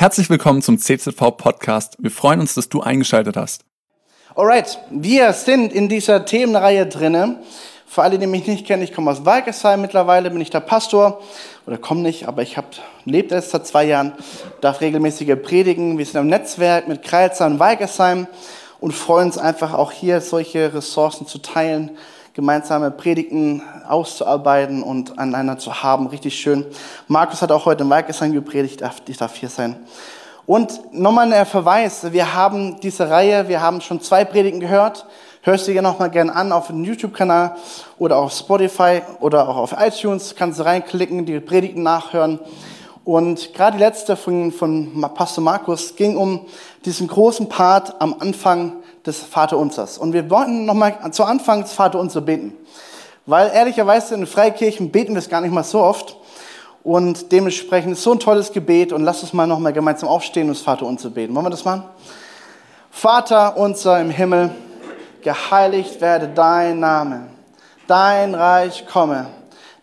Herzlich willkommen zum CZV Podcast. Wir freuen uns, dass du eingeschaltet hast. Alright, wir sind in dieser Themenreihe drinne. Für alle, die mich nicht kennen, ich komme aus Walkersheim. Mittlerweile bin ich der Pastor oder komme nicht, aber ich habe lebt erst seit zwei Jahren, darf regelmäßige predigen. Wir sind im Netzwerk mit Kreilsheim und Walkersheim und freuen uns einfach auch hier solche Ressourcen zu teilen, gemeinsame Predigten auszuarbeiten und aneinander zu haben. Richtig schön. Markus hat auch heute im Walkersheim gepredigt, ich darf hier sein. Und nochmal ein Verweis, wir haben diese Reihe, wir haben schon zwei Predigen gehört. Hörst du dir nochmal gerne an auf dem YouTube-Kanal oder auf Spotify oder auch auf iTunes. Kannst du reinklicken, die Predigten nachhören. Und gerade die letzte von, von Pastor Markus ging um diesen großen Part am Anfang des Vaterunsers. Und wir wollten nochmal zu Anfang des Vaterunser beten. Weil ehrlicherweise in Freikirchen beten wir es gar nicht mal so oft. Und dementsprechend ist so ein tolles Gebet. Und lass uns mal nochmal gemeinsam aufstehen und das Vaterunser beten. Wollen wir das machen? Vater unser im Himmel, geheiligt werde dein Name. Dein Reich komme.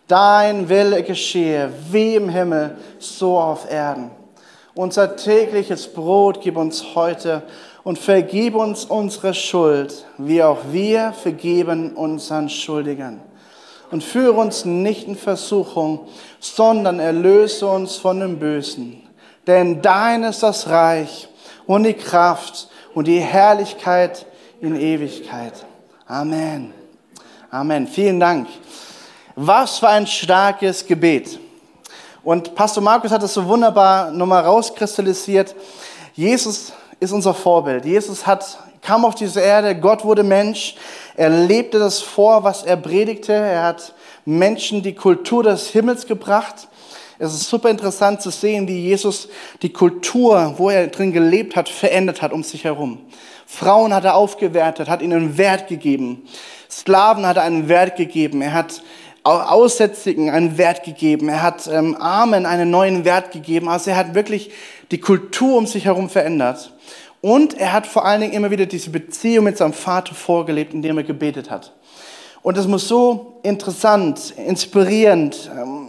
Dein Wille geschehe, wie im Himmel, so auf Erden. Unser tägliches Brot gib uns heute und vergib uns unsere Schuld, wie auch wir vergeben unseren Schuldigern. Und führe uns nicht in Versuchung, sondern erlöse uns von dem Bösen. Denn dein ist das Reich und die Kraft und die Herrlichkeit in Ewigkeit. Amen. Amen. Vielen Dank. Was für ein starkes Gebet. Und Pastor Markus hat es so wunderbar nochmal rauskristallisiert. Jesus ist unser Vorbild. Jesus hat, kam auf diese Erde, Gott wurde Mensch, er lebte das vor, was er predigte, er hat Menschen die Kultur des Himmels gebracht. Es ist super interessant zu sehen, wie Jesus die Kultur, wo er drin gelebt hat, verändert hat um sich herum. Frauen hat er aufgewertet, hat ihnen Wert gegeben. Sklaven hat er einen Wert gegeben. Er hat Aussätzigen einen Wert gegeben. Er hat ähm, Armen einen neuen Wert gegeben. Also er hat wirklich die Kultur um sich herum verändert. Und er hat vor allen Dingen immer wieder diese Beziehung mit seinem Vater vorgelebt, indem er gebetet hat. Und das muss so interessant, inspirierend, ähm,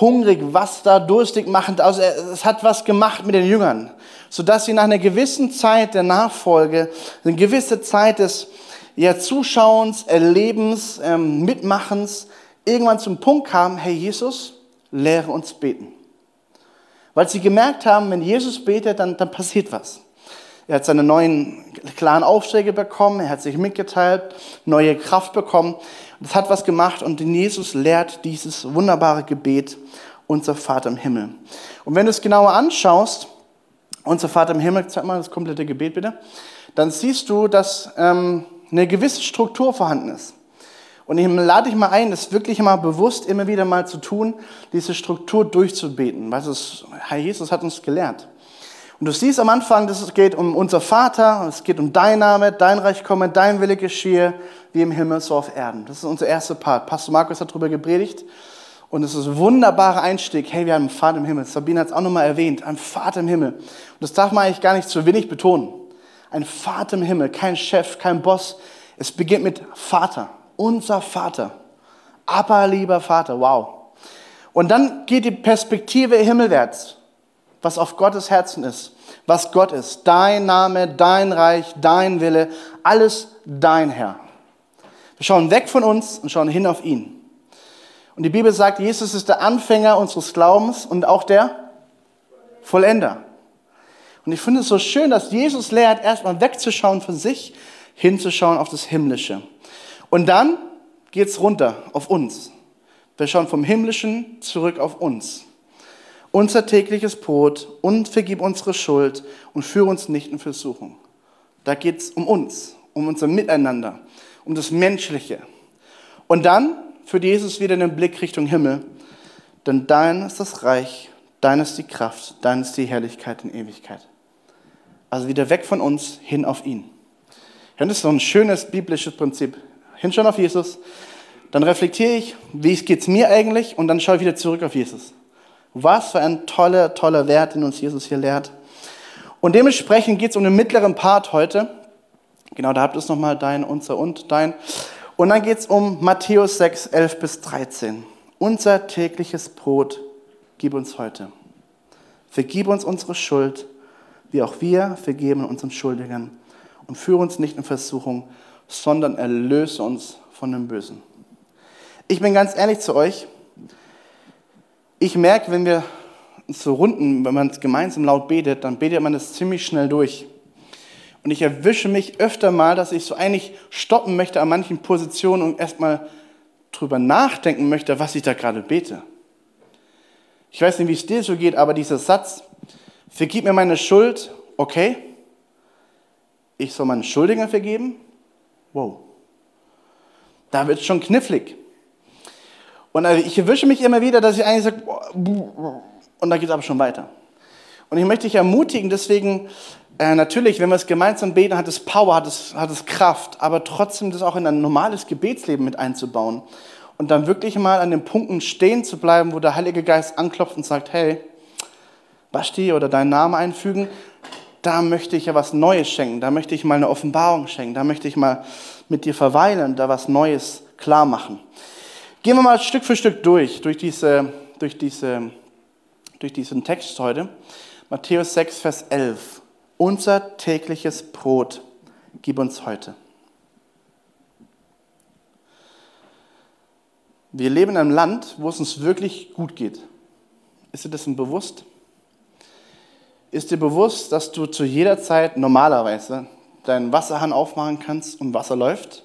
hungrig, was da durstig machend, also es hat was gemacht mit den Jüngern, sodass sie nach einer gewissen Zeit der Nachfolge, eine gewisse Zeit des ja, Zuschauens, Erlebens, ähm, Mitmachens, irgendwann zum Punkt kamen, hey Jesus, lehre uns beten. Weil sie gemerkt haben, wenn Jesus betet, dann, dann passiert was. Er hat seine neuen klaren Aufträge bekommen, er hat sich mitgeteilt, neue Kraft bekommen. Das hat was gemacht und Jesus lehrt dieses wunderbare Gebet, unser Vater im Himmel. Und wenn du es genauer anschaust, unser Vater im Himmel, zeig mal das komplette Gebet bitte, dann siehst du, dass ähm, eine gewisse Struktur vorhanden ist. Und ich lade dich mal ein, das wirklich mal bewusst immer wieder mal zu tun, diese Struktur durchzubeten. Weil es, Herr Jesus hat uns gelehrt. Und du siehst am Anfang, dass es geht um unser Vater, es geht um dein Name, dein Reich komme, dein Wille geschehe, wie im Himmel, so auf Erden. Das ist unser erster Part. Pastor Markus hat darüber gepredigt. Und es ist ein wunderbarer Einstieg. Hey, wir haben einen Vater im Himmel. Sabine hat es auch nochmal erwähnt. Ein Vater im Himmel. Und das darf man eigentlich gar nicht zu wenig betonen. Ein Vater im Himmel, kein Chef, kein Boss. Es beginnt mit Vater unser Vater. Aber lieber Vater, wow. Und dann geht die Perspektive himmelwärts, was auf Gottes Herzen ist, was Gott ist. Dein Name, dein Reich, dein Wille, alles dein Herr. Wir schauen weg von uns und schauen hin auf ihn. Und die Bibel sagt, Jesus ist der Anfänger unseres Glaubens und auch der Vollender. Und ich finde es so schön, dass Jesus lehrt, erstmal wegzuschauen von sich, hinzuschauen auf das Himmlische. Und dann geht es runter auf uns. Wir schauen vom Himmlischen zurück auf uns. Unser tägliches Brot und vergib unsere Schuld und führe uns nicht in Versuchung. Da geht es um uns, um unser Miteinander, um das Menschliche. Und dann führt Jesus wieder den Blick Richtung Himmel, denn dein ist das Reich, dein ist die Kraft, dein ist die Herrlichkeit in Ewigkeit. Also wieder weg von uns hin auf ihn. Ja, das ist so ein schönes biblisches Prinzip hinschauen auf Jesus, dann reflektiere ich, wie geht es mir eigentlich und dann schaue ich wieder zurück auf Jesus. Was für ein toller, toller Wert, den uns Jesus hier lehrt. Und dementsprechend geht es um den mittleren Part heute. Genau, da habt ihr es nochmal, dein, unser und dein. Und dann geht es um Matthäus 6, 11 bis 13. Unser tägliches Brot gib uns heute. Vergib uns unsere Schuld, wie auch wir vergeben unseren Schuldigen. Und führe uns nicht in Versuchung, sondern erlöse uns von dem Bösen. Ich bin ganz ehrlich zu euch. Ich merke, wenn wir so runden, wenn man gemeinsam laut betet, dann betet man es ziemlich schnell durch. Und ich erwische mich öfter mal, dass ich so eigentlich stoppen möchte an manchen Positionen und erstmal drüber nachdenken möchte, was ich da gerade bete. Ich weiß nicht, wie es dir so geht, aber dieser Satz, vergib mir meine Schuld, okay. Ich soll meinen Schuldigen vergeben? Wow. Da wird es schon knifflig. Und also ich erwische mich immer wieder, dass ich eigentlich sage, und da geht es aber schon weiter. Und ich möchte dich ermutigen, deswegen, äh, natürlich, wenn wir es gemeinsam beten, hat es Power, hat es, hat es Kraft, aber trotzdem das auch in ein normales Gebetsleben mit einzubauen. Und dann wirklich mal an den Punkten stehen zu bleiben, wo der Heilige Geist anklopft und sagt, hey, Basti oder deinen Namen einfügen, da möchte ich ja was Neues schenken, da möchte ich mal eine Offenbarung schenken, da möchte ich mal mit dir verweilen, da was Neues klar machen. Gehen wir mal Stück für Stück durch, durch, diese, durch, diese, durch diesen Text heute. Matthäus 6, Vers 11. Unser tägliches Brot gib uns heute. Wir leben in einem Land, wo es uns wirklich gut geht. Ist dir das bewusst? Ist dir bewusst, dass du zu jeder Zeit normalerweise deinen Wasserhahn aufmachen kannst und Wasser läuft?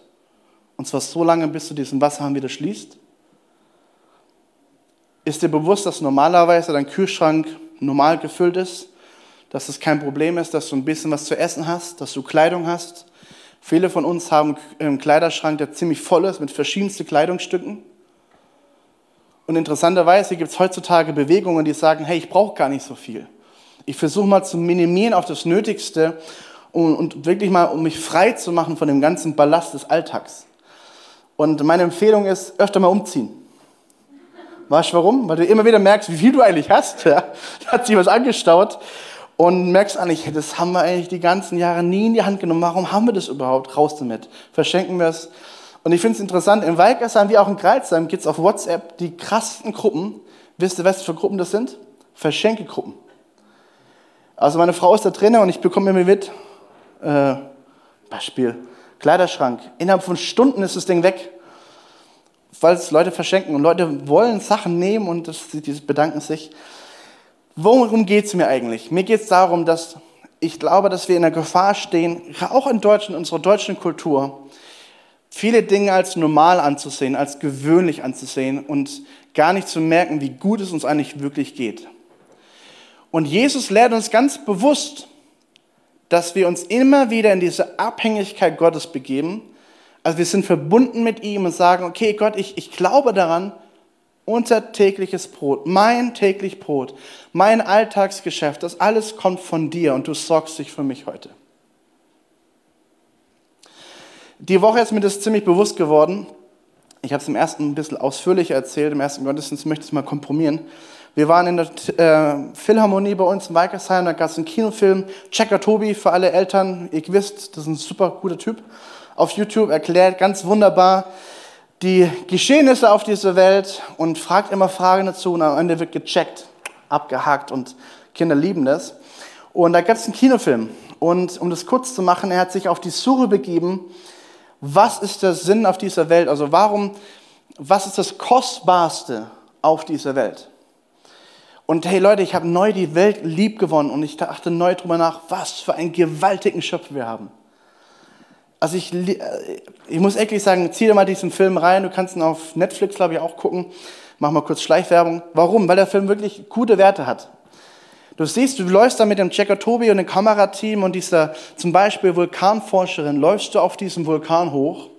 Und zwar so lange, bis du diesen Wasserhahn wieder schließt? Ist dir bewusst, dass normalerweise dein Kühlschrank normal gefüllt ist? Dass es kein Problem ist, dass du ein bisschen was zu essen hast, dass du Kleidung hast? Viele von uns haben einen Kleiderschrank, der ziemlich voll ist mit verschiedensten Kleidungsstücken. Und interessanterweise gibt es heutzutage Bewegungen, die sagen, hey, ich brauche gar nicht so viel. Ich versuche mal zu minimieren auf das Nötigste und, und, wirklich mal, um mich frei zu machen von dem ganzen Ballast des Alltags. Und meine Empfehlung ist, öfter mal umziehen. Weißt du warum? Weil du immer wieder merkst, wie viel du eigentlich hast. Ja? Da hat sich was angestaut und merkst eigentlich, das haben wir eigentlich die ganzen Jahre nie in die Hand genommen. Warum haben wir das überhaupt? Raus damit. Verschenken wir es. Und ich finde es interessant, in Weikersheim wie auch in Kreuzheim gibt es auf WhatsApp die krassesten Gruppen. Wisst ihr, was für Gruppen das sind? Verschenkegruppen. Also meine Frau ist da drin und ich bekomme immer mit, äh, Beispiel, Kleiderschrank. Innerhalb von Stunden ist das Ding weg weil es Leute verschenken und Leute wollen Sachen nehmen und das, die bedanken sich. Worum geht es mir eigentlich? Mir geht es darum, dass ich glaube, dass wir in der Gefahr stehen, auch in Deutschland, in unserer deutschen Kultur, viele Dinge als normal anzusehen, als gewöhnlich anzusehen und gar nicht zu merken, wie gut es uns eigentlich wirklich geht. Und Jesus lehrt uns ganz bewusst, dass wir uns immer wieder in diese Abhängigkeit Gottes begeben also wir sind verbunden mit ihm und sagen, okay Gott, ich, ich glaube daran, unser tägliches Brot, mein täglich Brot, mein Alltagsgeschäft, das alles kommt von dir und du sorgst dich für mich heute. Die Woche ist mir das ziemlich bewusst geworden. Ich habe es im ersten ein bisschen ausführlicher erzählt, im ersten Gottesdienst möchte ich es mal kompromieren. Wir waren in der äh, Philharmonie bei uns in Weikersheim, da gab es einen Kinofilm, Checker Tobi für alle Eltern, ihr wisst, das ist ein super guter Typ auf YouTube, erklärt ganz wunderbar die Geschehnisse auf dieser Welt und fragt immer Fragen dazu und am Ende wird gecheckt, abgehakt und Kinder lieben das. Und da gab es einen Kinofilm und um das kurz zu machen, er hat sich auf die Suche begeben, was ist der Sinn auf dieser Welt? Also warum, was ist das Kostbarste auf dieser Welt? Und hey Leute, ich habe neu die Welt lieb gewonnen und ich dachte neu drüber nach, was für einen gewaltigen Schöpfer wir haben also ich, äh, ich muss ehrlich sagen, zieh dir mal diesen Film rein. Du kannst ihn auf Netflix, glaube ich, auch gucken. Mach mal kurz Schleichwerbung. Warum? Weil der Film wirklich gute Werte hat. Du siehst, du läufst da mit dem Checker Tobi und dem Kamerateam und dieser zum Beispiel Vulkanforscherin, läufst du auf diesem Vulkan hoch.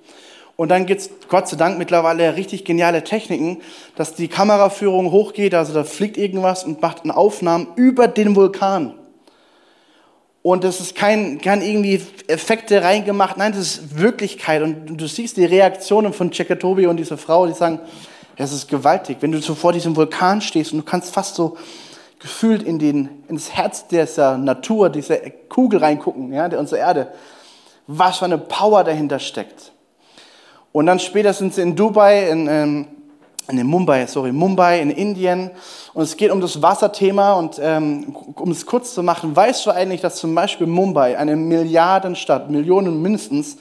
Und dann gibt's Gott sei Dank mittlerweile richtig geniale Techniken, dass die Kameraführung hochgeht, also da fliegt irgendwas und macht eine Aufnahmen über den Vulkan. Und das ist kein, kein irgendwie Effekte reingemacht, nein, das ist Wirklichkeit. Und du siehst die Reaktionen von Tobi und dieser Frau, die sagen, das ist gewaltig. Wenn du so vor diesem Vulkan stehst und du kannst fast so gefühlt in den, ins Herz dieser Natur, dieser Kugel reingucken, ja, der unserer Erde, was für eine Power dahinter steckt. Und dann später sind sie in Dubai, in, ähm, in Mumbai, sorry, Mumbai in Indien. Und es geht um das Wasserthema. Und ähm, um es kurz zu machen, weißt du eigentlich, dass zum Beispiel Mumbai, eine Milliardenstadt, Millionen mindestens,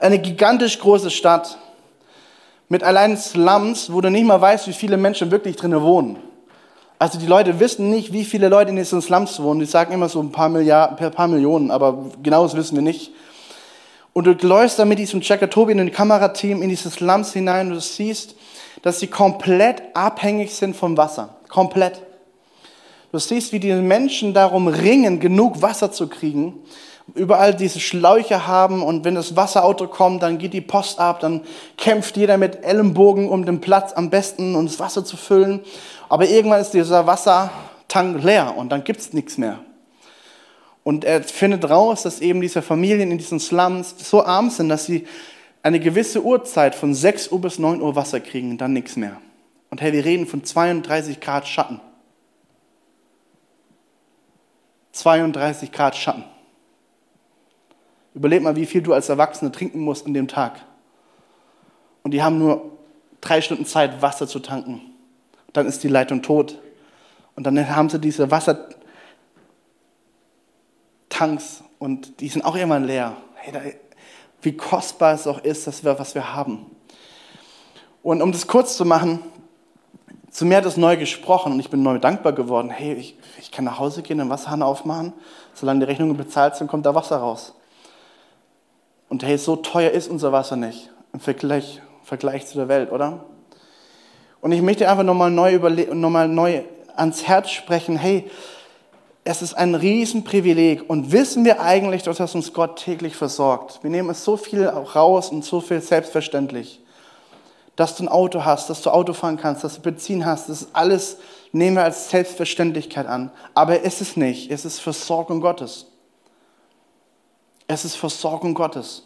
eine gigantisch große Stadt mit allein Slums, wo du nicht mal weißt, wie viele Menschen wirklich drinnen wohnen. Also die Leute wissen nicht, wie viele Leute in diesen Slums wohnen. Die sagen immer so ein paar, Milliarden, ein paar Millionen, aber genaues wissen wir nicht. Und du läufst dann mit diesem Checker Tobi in ein Kamerateam in diese Slums hinein und du siehst, dass sie komplett abhängig sind vom Wasser. Komplett. Du siehst, wie die Menschen darum ringen, genug Wasser zu kriegen. Überall diese Schläuche haben und wenn das Wasserauto kommt, dann geht die Post ab, dann kämpft jeder mit Ellenbogen, um den Platz am besten und das Wasser zu füllen. Aber irgendwann ist dieser Wassertank leer und dann gibt es nichts mehr. Und er findet raus, dass eben diese Familien in diesen Slums so arm sind, dass sie eine gewisse Uhrzeit von 6 Uhr bis 9 Uhr Wasser kriegen und dann nichts mehr. Und hey, wir reden von 32 Grad Schatten. 32 Grad Schatten. Überleg mal, wie viel du als Erwachsene trinken musst an dem Tag. Und die haben nur drei Stunden Zeit, Wasser zu tanken. Dann ist die Leitung tot. Und dann haben sie diese Wasser, Tanks und die sind auch irgendwann leer. Hey, da, wie kostbar es auch ist, dass wir, was wir haben. Und um das kurz zu machen, zu mir hat es neu gesprochen und ich bin neu dankbar geworden. Hey, ich, ich kann nach Hause gehen, den Wasserhahn aufmachen. Solange die Rechnungen bezahlt sind, kommt da Wasser raus. Und hey, so teuer ist unser Wasser nicht im Vergleich, im Vergleich zu der Welt, oder? Und ich möchte einfach nochmal neu, noch neu ans Herz sprechen. Hey, es ist ein Riesenprivileg und wissen wir eigentlich, dass uns Gott täglich versorgt. Wir nehmen es so viel raus und so viel selbstverständlich. Dass du ein Auto hast, dass du Auto fahren kannst, dass du Benzin hast, das ist alles nehmen wir als Selbstverständlichkeit an. Aber es ist nicht, es ist Versorgung Gottes. Es ist Versorgung Gottes.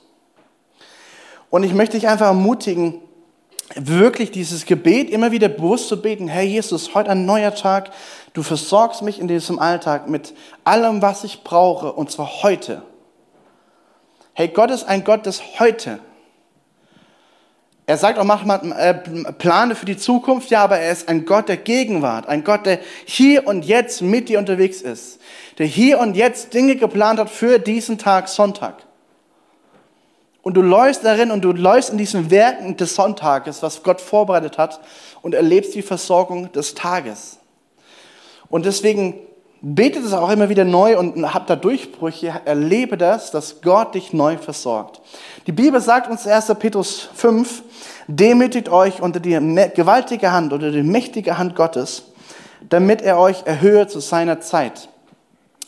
Und ich möchte dich einfach ermutigen, wirklich dieses Gebet immer wieder bewusst zu beten, Herr Jesus, heute ein neuer Tag, du versorgst mich in diesem Alltag mit allem, was ich brauche, und zwar heute. Hey, Gott ist ein Gott des Heute. Er sagt auch, mach mal äh, Plane für die Zukunft, ja, aber er ist ein Gott der Gegenwart, ein Gott, der hier und jetzt mit dir unterwegs ist, der hier und jetzt Dinge geplant hat für diesen Tag Sonntag. Und du läufst darin und du läufst in diesen Werken des Sonntages, was Gott vorbereitet hat, und erlebst die Versorgung des Tages. Und deswegen betet es auch immer wieder neu und habt da Durchbrüche, erlebe das, dass Gott dich neu versorgt. Die Bibel sagt uns 1. Petrus 5, demütigt euch unter die gewaltige Hand oder die mächtige Hand Gottes, damit er euch erhöhe zu seiner Zeit.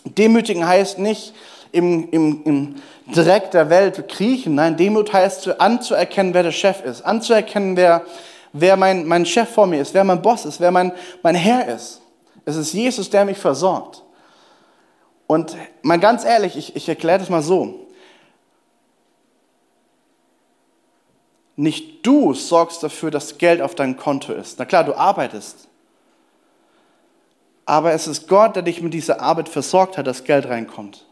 Demütigen heißt nicht, im, im, im Dreck der Welt kriechen. Nein, Demut heißt anzuerkennen, wer der Chef ist, anzuerkennen, wer, wer mein, mein Chef vor mir ist, wer mein Boss ist, wer mein, mein Herr ist. Es ist Jesus, der mich versorgt. Und mal ganz ehrlich, ich, ich erkläre das mal so. Nicht du sorgst dafür, dass Geld auf deinem Konto ist. Na klar, du arbeitest. Aber es ist Gott, der dich mit dieser Arbeit versorgt hat, dass Geld reinkommt.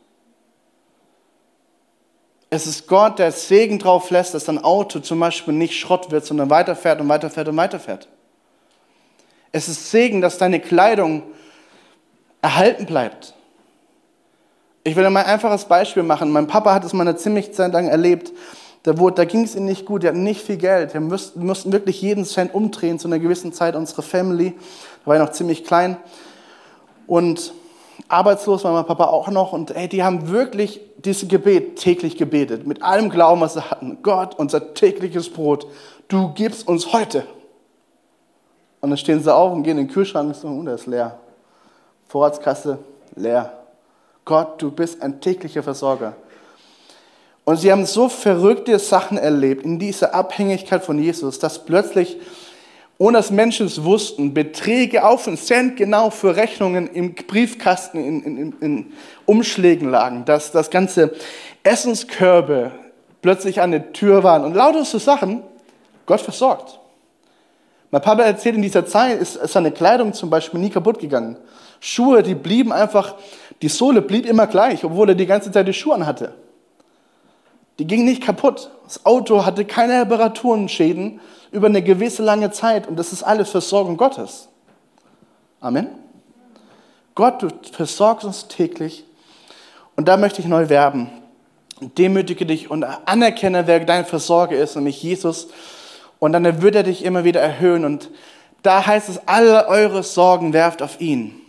Es ist Gott, der Segen drauf lässt, dass dein Auto zum Beispiel nicht Schrott wird, sondern weiterfährt und weiterfährt und weiterfährt. Es ist Segen, dass deine Kleidung erhalten bleibt. Ich will mal ein einfaches Beispiel machen. Mein Papa hat es mal eine ziemlich Zeit lang erlebt. Da, da ging es ihm nicht gut, er hat nicht viel Geld. Wir mussten, mussten wirklich jeden Cent umdrehen zu einer gewissen Zeit. Unsere Family, da war ich noch ziemlich klein. Und arbeitslos war mein Papa auch noch. Und ey, die haben wirklich dieses Gebet täglich gebetet, mit allem Glauben, was sie hatten. Gott, unser tägliches Brot, du gibst uns heute. Und dann stehen sie auf und gehen in den Kühlschrank und sagen, oh, der ist leer. Vorratskasse leer. Gott, du bist ein täglicher Versorger. Und sie haben so verrückte Sachen erlebt in dieser Abhängigkeit von Jesus, dass plötzlich ohne dass Menschen es wussten, Beträge auf einen Cent genau für Rechnungen im Briefkasten, in, in, in Umschlägen lagen, dass das ganze Essenskörbe plötzlich an der Tür waren und lauter so Sachen, Gott versorgt. Mein Papa erzählt, in dieser Zeit ist seine Kleidung zum Beispiel nie kaputt gegangen. Schuhe, die blieben einfach, die Sohle blieb immer gleich, obwohl er die ganze Zeit die Schuhe anhatte. Die ging nicht kaputt. Das Auto hatte keine Reparaturenschäden über eine gewisse lange Zeit und das ist alles Versorgung Gottes. Amen. Gott, du versorgst uns täglich und da möchte ich neu werben. Demütige dich und anerkenne, wer dein Versorger ist, nämlich Jesus. Und dann wird er dich immer wieder erhöhen. Und da heißt es, alle eure Sorgen werft auf ihn.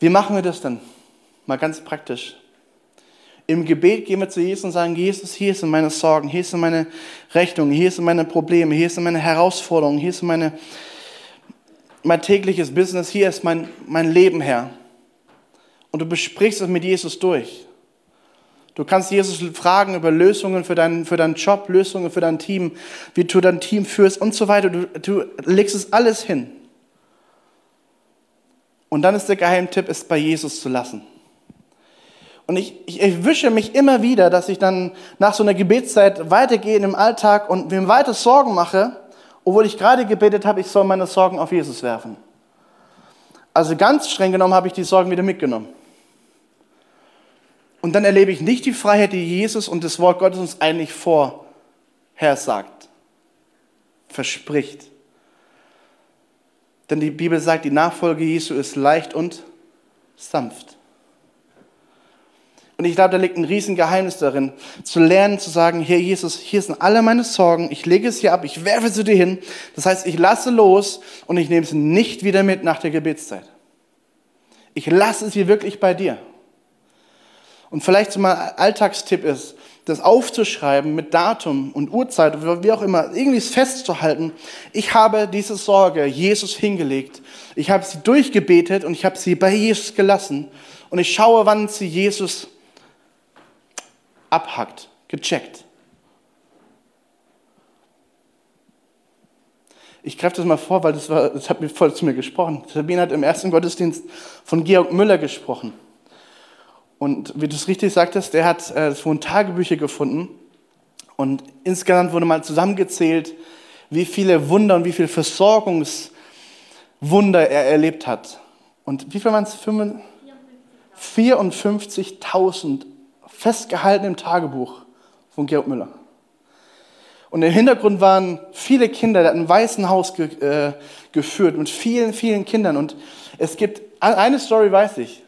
Wie machen wir das denn? Mal ganz praktisch. Im Gebet gehen wir zu Jesus und sagen, Jesus, hier sind meine Sorgen, hier sind meine Rechnungen, hier sind meine Probleme, hier sind meine Herausforderungen, hier ist meine, mein tägliches Business, hier ist mein, mein Leben, Herr. Und du besprichst es mit Jesus durch. Du kannst Jesus fragen über Lösungen für deinen, für deinen Job, Lösungen für dein Team, wie du dein Team führst und so weiter. Du, du legst es alles hin. Und dann ist der Geheimtipp, es bei Jesus zu lassen. Und ich, ich erwische mich immer wieder, dass ich dann nach so einer Gebetszeit weitergehe im Alltag und mir weiter Sorgen mache, obwohl ich gerade gebetet habe, ich soll meine Sorgen auf Jesus werfen. Also ganz streng genommen habe ich die Sorgen wieder mitgenommen. Und dann erlebe ich nicht die Freiheit, die Jesus und das Wort Gottes uns eigentlich vorher sagt, verspricht. Denn die Bibel sagt, die Nachfolge Jesu ist leicht und sanft. Und ich glaube, da liegt ein Riesengeheimnis darin, zu lernen, zu sagen, hier Jesus, hier sind alle meine Sorgen, ich lege es hier ab, ich werfe sie dir hin. Das heißt, ich lasse los und ich nehme es nicht wieder mit nach der Gebetszeit. Ich lasse es hier wirklich bei dir. Und vielleicht so mal Alltagstipp ist, das aufzuschreiben mit Datum und Uhrzeit, wie auch immer, irgendwie es festzuhalten. Ich habe diese Sorge Jesus hingelegt. Ich habe sie durchgebetet und ich habe sie bei Jesus gelassen. Und ich schaue, wann sie Jesus abhackt, gecheckt. Ich greife das mal vor, weil das, war, das hat mir voll zu mir gesprochen. Sabine hat im ersten Gottesdienst von Georg Müller gesprochen. Und wie du es richtig sagtest, der hat äh, es wurden Tagebücher gefunden und insgesamt wurde mal zusammengezählt, wie viele Wunder und wie viele Versorgungswunder er erlebt hat. Und wie viel waren es? 54.000 festgehalten im Tagebuch von Georg Müller. Und im Hintergrund waren viele Kinder, der hat ein weißen Haus ge äh, geführt mit vielen, vielen Kindern. Und es gibt, eine Story weiß ich,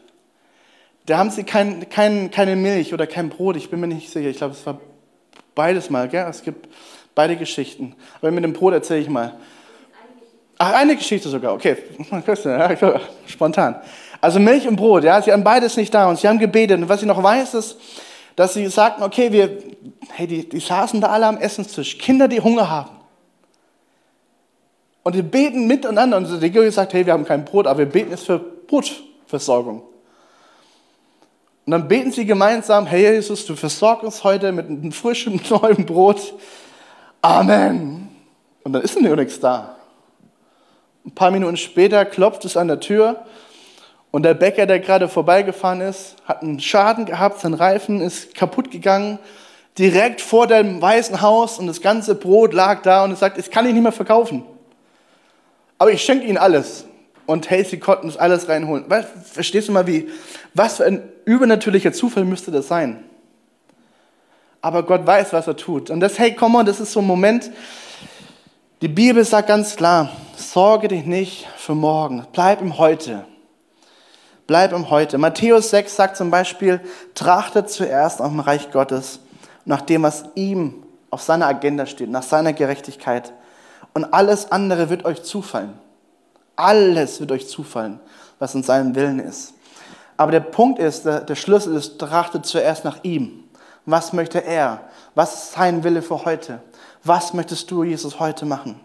da haben sie kein, kein, keine Milch oder kein Brot. Ich bin mir nicht sicher. Ich glaube, es war beides mal. Gell? Es gibt beide Geschichten. Aber mit dem Brot erzähle ich mal. Ach, eine Geschichte sogar. Okay, spontan. Also Milch und Brot. Ja, sie haben beides nicht da und sie haben gebetet. Und was ich noch weiß, ist, dass sie sagten, okay, wir, hey, die, die saßen da alle am Essenstisch. Kinder, die Hunger haben. Und die beten miteinander. Und die Kirche sagt, hey, wir haben kein Brot, aber wir beten jetzt für Brotversorgung. Und dann beten sie gemeinsam, hey Jesus, du versorg uns heute mit einem frischen neuen Brot. Amen. Und dann ist noch nichts da. Ein paar Minuten später klopft es an der Tür und der Bäcker, der gerade vorbeigefahren ist, hat einen Schaden gehabt, sein Reifen ist kaputt gegangen, direkt vor dem weißen Haus und das ganze Brot lag da und er sagt, das kann ich nicht mehr verkaufen. Aber ich schenke Ihnen alles. Und sie konnten das alles reinholen. Verstehst du mal, wie, was für ein übernatürlicher Zufall müsste das sein? Aber Gott weiß, was er tut. Und das, hey, komm on, das ist so ein Moment, die Bibel sagt ganz klar, sorge dich nicht für morgen, bleib im Heute. Bleib im Heute. Matthäus 6 sagt zum Beispiel, trachtet zuerst nach dem Reich Gottes, nach dem, was ihm auf seiner Agenda steht, nach seiner Gerechtigkeit. Und alles andere wird euch zufallen. Alles wird euch zufallen, was in seinem Willen ist. Aber der Punkt ist, der, der Schlüssel ist, trachtet zuerst nach ihm. Was möchte er? Was ist sein Wille für heute? Was möchtest du, Jesus, heute machen?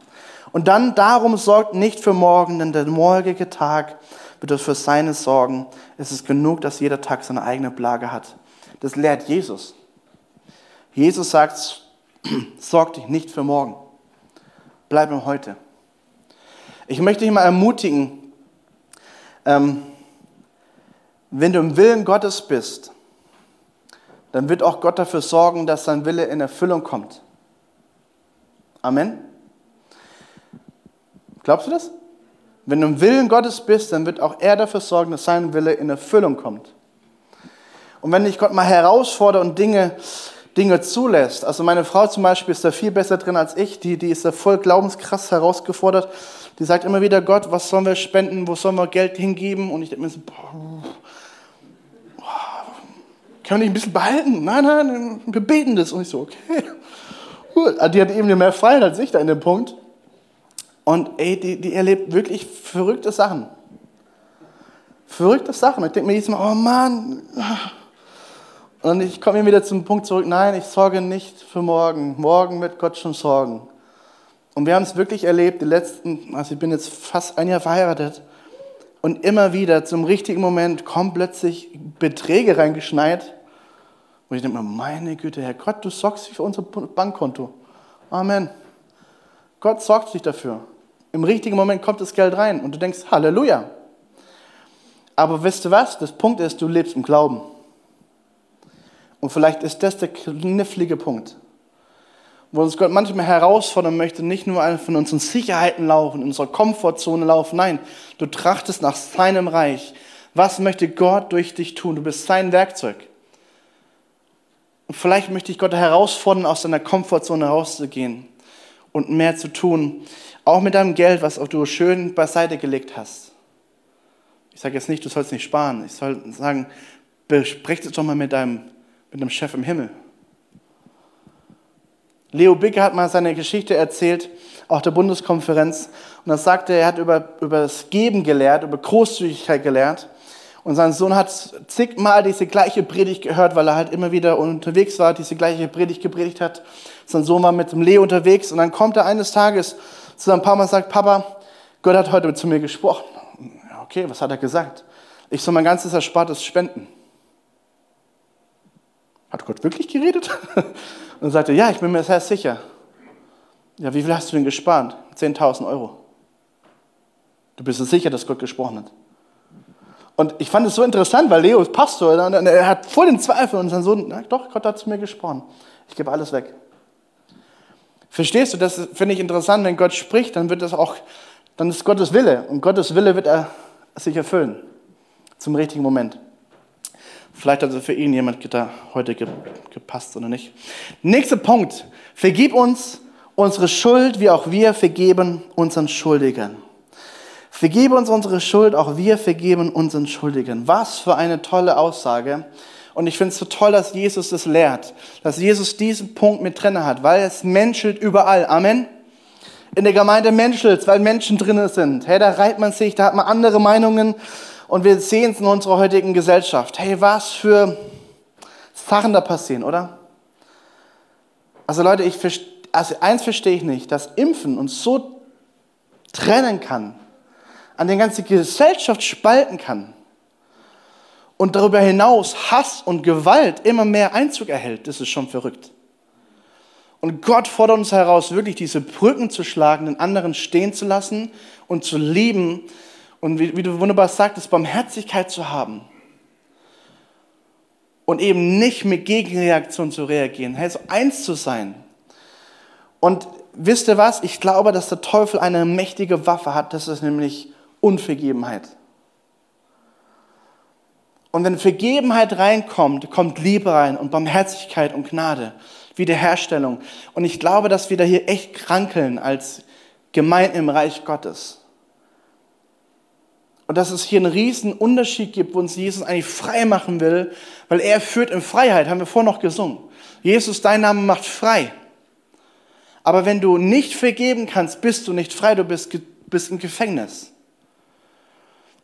Und dann darum sorgt nicht für morgen, denn der morgige Tag wird für seine sorgen. Es ist genug, dass jeder Tag seine eigene Plage hat. Das lehrt Jesus. Jesus sagt, sorg dich nicht für morgen. Bleib im Heute. Ich möchte dich mal ermutigen, ähm, wenn du im Willen Gottes bist, dann wird auch Gott dafür sorgen, dass sein Wille in Erfüllung kommt. Amen. Glaubst du das? Wenn du im Willen Gottes bist, dann wird auch er dafür sorgen, dass sein Wille in Erfüllung kommt. Und wenn dich Gott mal herausfordert und Dinge, Dinge zulässt, also meine Frau zum Beispiel ist da viel besser drin als ich, die, die ist da voll glaubenskrass herausgefordert, die sagt immer wieder, Gott, was sollen wir spenden, wo sollen wir Geld hingeben? Und ich denke mir so, boah, können wir nicht ein bisschen behalten? Nein, nein, wir beten das. Und ich so, okay. Gut. Also die hat eben mehr Freiheit als ich da in dem Punkt. Und ey, die, die erlebt wirklich verrückte Sachen. Verrückte Sachen. Ich denke mir jedes Mal, oh Mann. Und ich komme wieder zum Punkt zurück, nein, ich sorge nicht für morgen. Morgen wird Gott schon sorgen. Und wir haben es wirklich erlebt, die letzten, also ich bin jetzt fast ein Jahr verheiratet. Und immer wieder zum richtigen Moment kommen plötzlich Beträge reingeschneit. Und ich denke mir, meine Güte, Herr Gott, du sorgst für unser Bankkonto. Amen. Gott sorgt sich dafür. Im richtigen Moment kommt das Geld rein und du denkst, Halleluja. Aber wisst du was? Das Punkt ist, du lebst im Glauben. Und vielleicht ist das der knifflige Punkt, wo uns Gott manchmal herausfordern möchte, nicht nur von unseren Sicherheiten laufen, in unserer Komfortzone laufen. Nein, du trachtest nach seinem Reich. Was möchte Gott durch dich tun? Du bist sein Werkzeug. Und vielleicht möchte ich Gott herausfordern, aus deiner Komfortzone rauszugehen und mehr zu tun. Auch mit deinem Geld, was auch du schön beiseite gelegt hast. Ich sage jetzt nicht, du sollst nicht sparen. Ich soll sagen, besprecht es doch mal mit deinem, mit deinem Chef im Himmel. Leo Bicke hat mal seine Geschichte erzählt, auch der Bundeskonferenz. Und er sagte, er hat über, über das Geben gelehrt, über Großzügigkeit gelehrt. Und sein Sohn hat zigmal diese gleiche Predigt gehört, weil er halt immer wieder unterwegs war, diese gleiche Predigt gepredigt hat. Sein Sohn war mit dem Leo unterwegs und dann kommt er eines Tages zu seinem Papa und sagt, Papa, Gott hat heute zu mir gesprochen. Okay, was hat er gesagt? Ich soll mein ganzes Erspartes spenden. Hat Gott wirklich geredet? Und sagte, ja, ich bin mir sehr sicher. Ja, wie viel hast du denn gespart? 10.000 Euro. Du bist sicher, dass Gott gesprochen hat. Und ich fand es so interessant, weil Leo ist Pastor und er hat voll den Zweifel und sein Sohn, na, doch, Gott hat zu mir gesprochen. Ich gebe alles weg. Verstehst du, das finde ich interessant, wenn Gott spricht, dann wird das auch, dann ist Gottes Wille und Gottes Wille wird er sich erfüllen zum richtigen Moment. Vielleicht hat also für ihn jemand da heute gepasst oder nicht. Nächster Punkt. Vergib uns unsere Schuld, wie auch wir vergeben unseren Schuldigern. Vergebe uns unsere Schuld, auch wir vergeben unseren Schuldigen. Was für eine tolle Aussage. Und ich finde es so toll, dass Jesus das lehrt, dass Jesus diesen Punkt mit drin hat, weil es menschelt überall. Amen. In der Gemeinde menschelt weil Menschen drinnen sind. Hey, da reibt man sich, da hat man andere Meinungen und wir sehen es in unserer heutigen Gesellschaft. Hey, was für Sachen da passieren, oder? Also Leute, ich also eins verstehe ich nicht, dass Impfen uns so trennen kann, an der ganzen Gesellschaft spalten kann und darüber hinaus Hass und Gewalt immer mehr Einzug erhält, das ist schon verrückt. Und Gott fordert uns heraus, wirklich diese Brücken zu schlagen, den anderen stehen zu lassen und zu lieben und wie, wie du wunderbar sagtest, Barmherzigkeit zu haben. Und eben nicht mit Gegenreaktion zu reagieren, hey, so eins zu sein. Und wisst ihr was? Ich glaube, dass der Teufel eine mächtige Waffe hat, das ist nämlich Unvergebenheit. Und wenn Vergebenheit reinkommt, kommt Liebe rein und Barmherzigkeit und Gnade, Wiederherstellung. Und ich glaube, dass wir da hier echt krankeln als Gemeinde im Reich Gottes. Und dass es hier einen riesen Unterschied gibt, wo uns Jesus eigentlich frei machen will, weil er führt in Freiheit, haben wir vorhin noch gesungen. Jesus, dein Name macht frei. Aber wenn du nicht vergeben kannst, bist du nicht frei, du bist, bist im Gefängnis.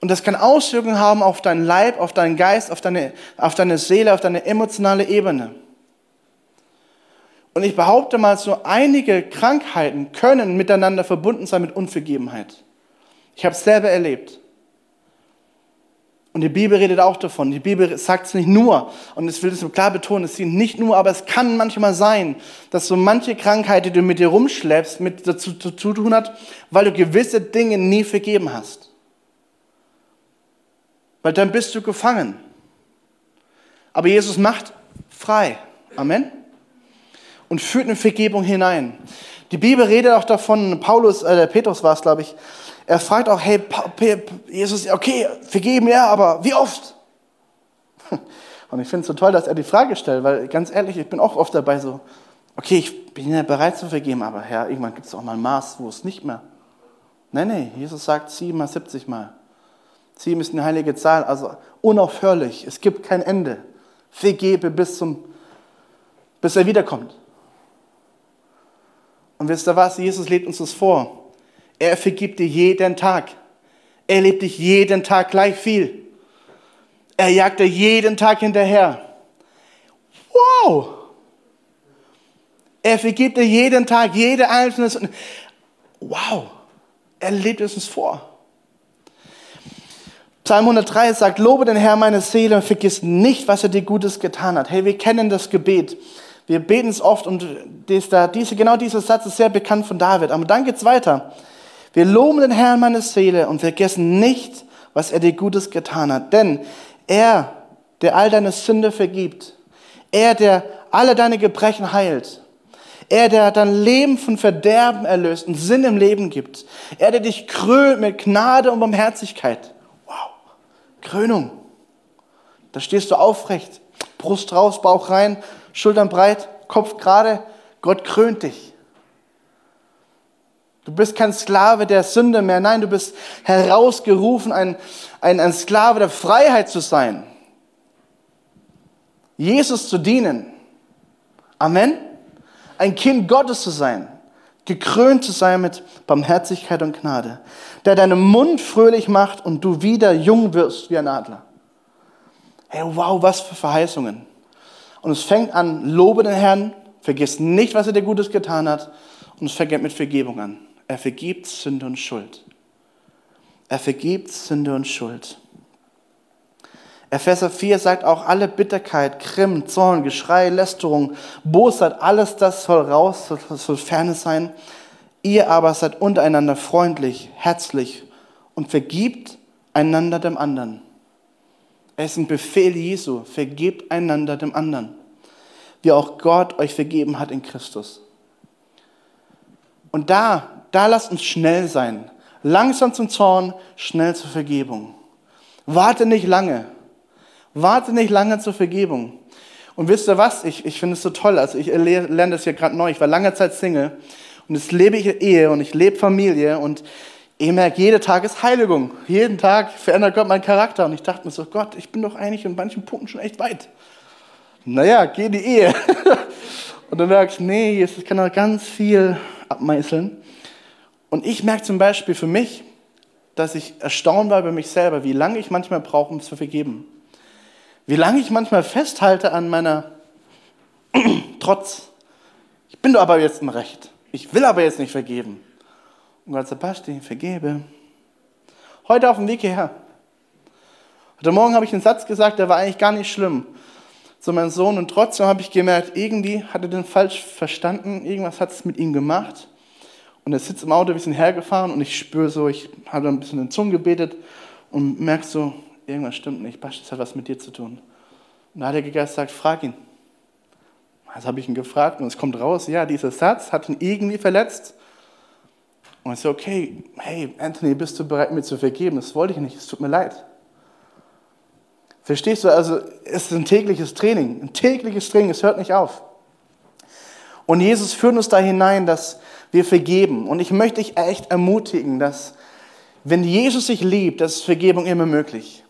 Und das kann Auswirkungen haben auf deinen Leib, auf deinen Geist, auf deine, auf deine Seele, auf deine emotionale Ebene. Und ich behaupte mal, so einige Krankheiten können miteinander verbunden sein mit Unvergebenheit. Ich habe es selber erlebt. Und die Bibel redet auch davon. Die Bibel sagt es nicht nur. Und ich will es klar betonen, es sind nicht nur, aber es kann manchmal sein, dass so manche Krankheit, die du mit dir rumschleppst, mit dazu zu tun hat, weil du gewisse Dinge nie vergeben hast. Weil dann bist du gefangen. Aber Jesus macht frei. Amen. Und führt eine Vergebung hinein. Die Bibel redet auch davon, Paulus, äh, Petrus war es, glaube ich, er fragt auch, hey, Jesus, okay, vergeben, ja, aber wie oft? Und ich finde es so toll, dass er die Frage stellt, weil ganz ehrlich, ich bin auch oft dabei so, okay, ich bin ja bereit zu vergeben, aber Herr, irgendwann gibt es auch mal ein Maß, wo es nicht mehr. Nein, nein, Jesus sagt siebenmal, siebzig Mal. Sieben ist eine heilige Zahl, also unaufhörlich. Es gibt kein Ende. Vergebe bis, zum, bis er wiederkommt. Und wisst ihr was? Jesus lebt uns das vor. Er vergibt dir jeden Tag. Er liebt dich jeden Tag gleich viel. Er jagt dir jeden Tag hinterher. Wow! Er vergibt dir jeden Tag, jede einzelne. Wow! Er lebt es uns vor. Psalm 103 sagt, lobe den Herrn meine Seele und vergiss nicht, was er dir Gutes getan hat. Hey, wir kennen das Gebet. Wir beten es oft und diese, genau dieser Satz ist sehr bekannt von David. Aber dann geht es weiter. Wir loben den Herrn meine Seele und vergessen nicht, was er dir Gutes getan hat. Denn er, der all deine Sünde vergibt, er, der alle deine Gebrechen heilt, er, der dein Leben von Verderben erlöst und Sinn im Leben gibt, er, der dich krönt mit Gnade und Barmherzigkeit. Krönung. Da stehst du aufrecht, Brust raus, Bauch rein, Schultern breit, Kopf gerade. Gott krönt dich. Du bist kein Sklave der Sünde mehr. Nein, du bist herausgerufen, ein, ein, ein Sklave der Freiheit zu sein. Jesus zu dienen. Amen. Ein Kind Gottes zu sein. Gekrönt zu sein mit Barmherzigkeit und Gnade. Der deinen Mund fröhlich macht und du wieder jung wirst wie ein Adler. Hey, wow, was für Verheißungen. Und es fängt an, lobe den Herrn, vergiss nicht, was er dir Gutes getan hat, und es fängt mit Vergebung an. Er vergibt Sünde und Schuld. Er vergibt Sünde und Schuld. Epheser 4 sagt auch, alle Bitterkeit, Grimm, Zorn, Geschrei, Lästerung, Bosheit, alles das soll raus, das soll ferne sein. Ihr aber seid untereinander freundlich, herzlich und vergibt einander dem anderen es ist ein Befehl Jesu. Vergebt einander dem anderen, wie auch Gott euch vergeben hat in Christus. Und da, da lasst uns schnell sein. Langsam zum Zorn, schnell zur Vergebung. Warte nicht lange. Warte nicht lange zur Vergebung. Und wisst ihr was? Ich, ich finde es so toll. Also ich lerne das ja gerade neu. Ich war lange Zeit Single und jetzt lebe ich Ehe und ich lebe Familie und ich merke, jeder Tag ist Heiligung. Jeden Tag verändert Gott meinen Charakter. Und ich dachte mir so, Gott, ich bin doch eigentlich in manchen Punkten schon echt weit. Naja, geh in die Ehe. Und dann merkst du, nee, Jesus kann noch ganz viel abmeißeln. Und ich merke zum Beispiel für mich, dass ich erstaunt war über mich selber, wie lange ich manchmal brauche, um zu vergeben. Wie lange ich manchmal festhalte an meiner Trotz. Ich bin doch aber jetzt im Recht. Ich will aber jetzt nicht vergeben. Und Gott sagt, Basti, vergebe. Heute auf dem Weg hierher. Heute Morgen habe ich einen Satz gesagt, der war eigentlich gar nicht schlimm zu meinem Sohn und trotzdem habe ich gemerkt, irgendwie hat er den falsch verstanden, irgendwas hat es mit ihm gemacht. Und er sitzt im Auto, wir sind hergefahren und ich spüre so, ich habe ein bisschen in den Zungen gebetet und merke so, irgendwas stimmt nicht, Basti, das hat was mit dir zu tun. Und da hat der Geist gesagt, frag ihn. Also habe ich ihn gefragt und es kommt raus, ja, dieser Satz hat ihn irgendwie verletzt und ich so, okay, hey, Anthony, bist du bereit, mir zu vergeben? Das wollte ich nicht, es tut mir leid. Verstehst du? Also, es ist ein tägliches Training, ein tägliches Training, es hört nicht auf. Und Jesus führt uns da hinein, dass wir vergeben. Und ich möchte dich echt ermutigen, dass, wenn Jesus sich liebt, das ist Vergebung immer möglich.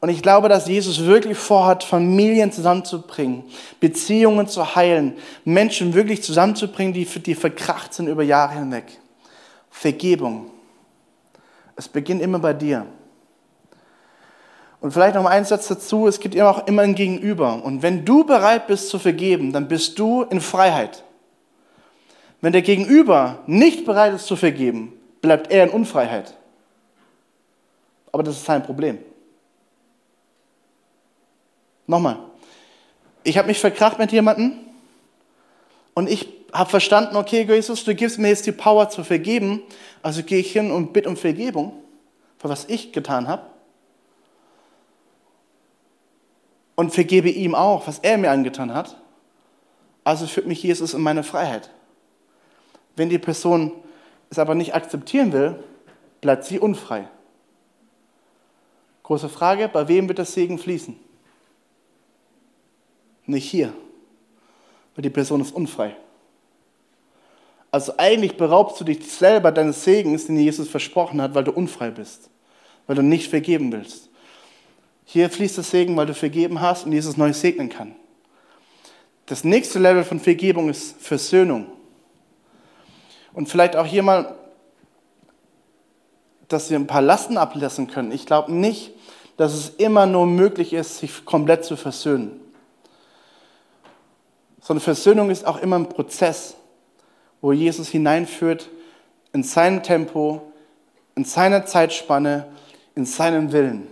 Und ich glaube, dass Jesus wirklich vorhat, Familien zusammenzubringen, Beziehungen zu heilen, Menschen wirklich zusammenzubringen, die, die verkracht sind über Jahre hinweg. Vergebung. Es beginnt immer bei dir. Und vielleicht noch ein Satz dazu, es gibt immer auch immer ein Gegenüber. Und wenn du bereit bist zu vergeben, dann bist du in Freiheit. Wenn der Gegenüber nicht bereit ist zu vergeben, bleibt er in Unfreiheit. Aber das ist sein Problem. Nochmal. Ich habe mich verkracht mit jemandem und ich habe verstanden, okay, Jesus, du gibst mir jetzt die Power zu vergeben, also gehe ich hin und bitte um Vergebung für was ich getan habe. Und vergebe ihm auch, was er mir angetan hat. Also führt mich Jesus in meine Freiheit. Wenn die Person es aber nicht akzeptieren will, bleibt sie unfrei. Große Frage, bei wem wird das Segen fließen? Nicht hier, weil die Person ist unfrei. Also eigentlich beraubst du dich selber deines Segens, den Jesus versprochen hat, weil du unfrei bist, weil du nicht vergeben willst. Hier fließt der Segen, weil du vergeben hast und Jesus neu segnen kann. Das nächste Level von Vergebung ist Versöhnung. Und vielleicht auch hier mal, dass wir ein paar Lasten ablassen können. Ich glaube nicht, dass es immer nur möglich ist, sich komplett zu versöhnen. Sondern Versöhnung ist auch immer ein Prozess, wo Jesus hineinführt in sein Tempo, in seiner Zeitspanne, in seinen Willen.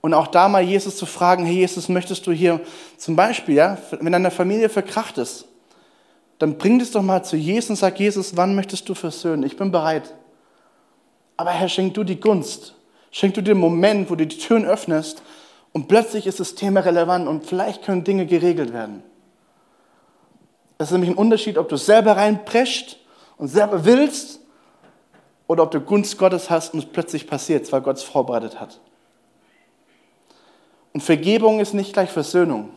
Und auch da mal Jesus zu fragen, hey Jesus, möchtest du hier zum Beispiel, ja, wenn deine Familie verkracht ist, dann bring das doch mal zu Jesus und sag, Jesus, wann möchtest du versöhnen? Ich bin bereit. Aber Herr, schenk du die Gunst. Schenk du den Moment, wo du die Türen öffnest und plötzlich ist das Thema relevant und vielleicht können Dinge geregelt werden. Das ist nämlich ein Unterschied, ob du selber reinprescht und selber willst oder ob du Gunst Gottes hast und es plötzlich passiert, weil Gott es vorbereitet hat. Und Vergebung ist nicht gleich Versöhnung.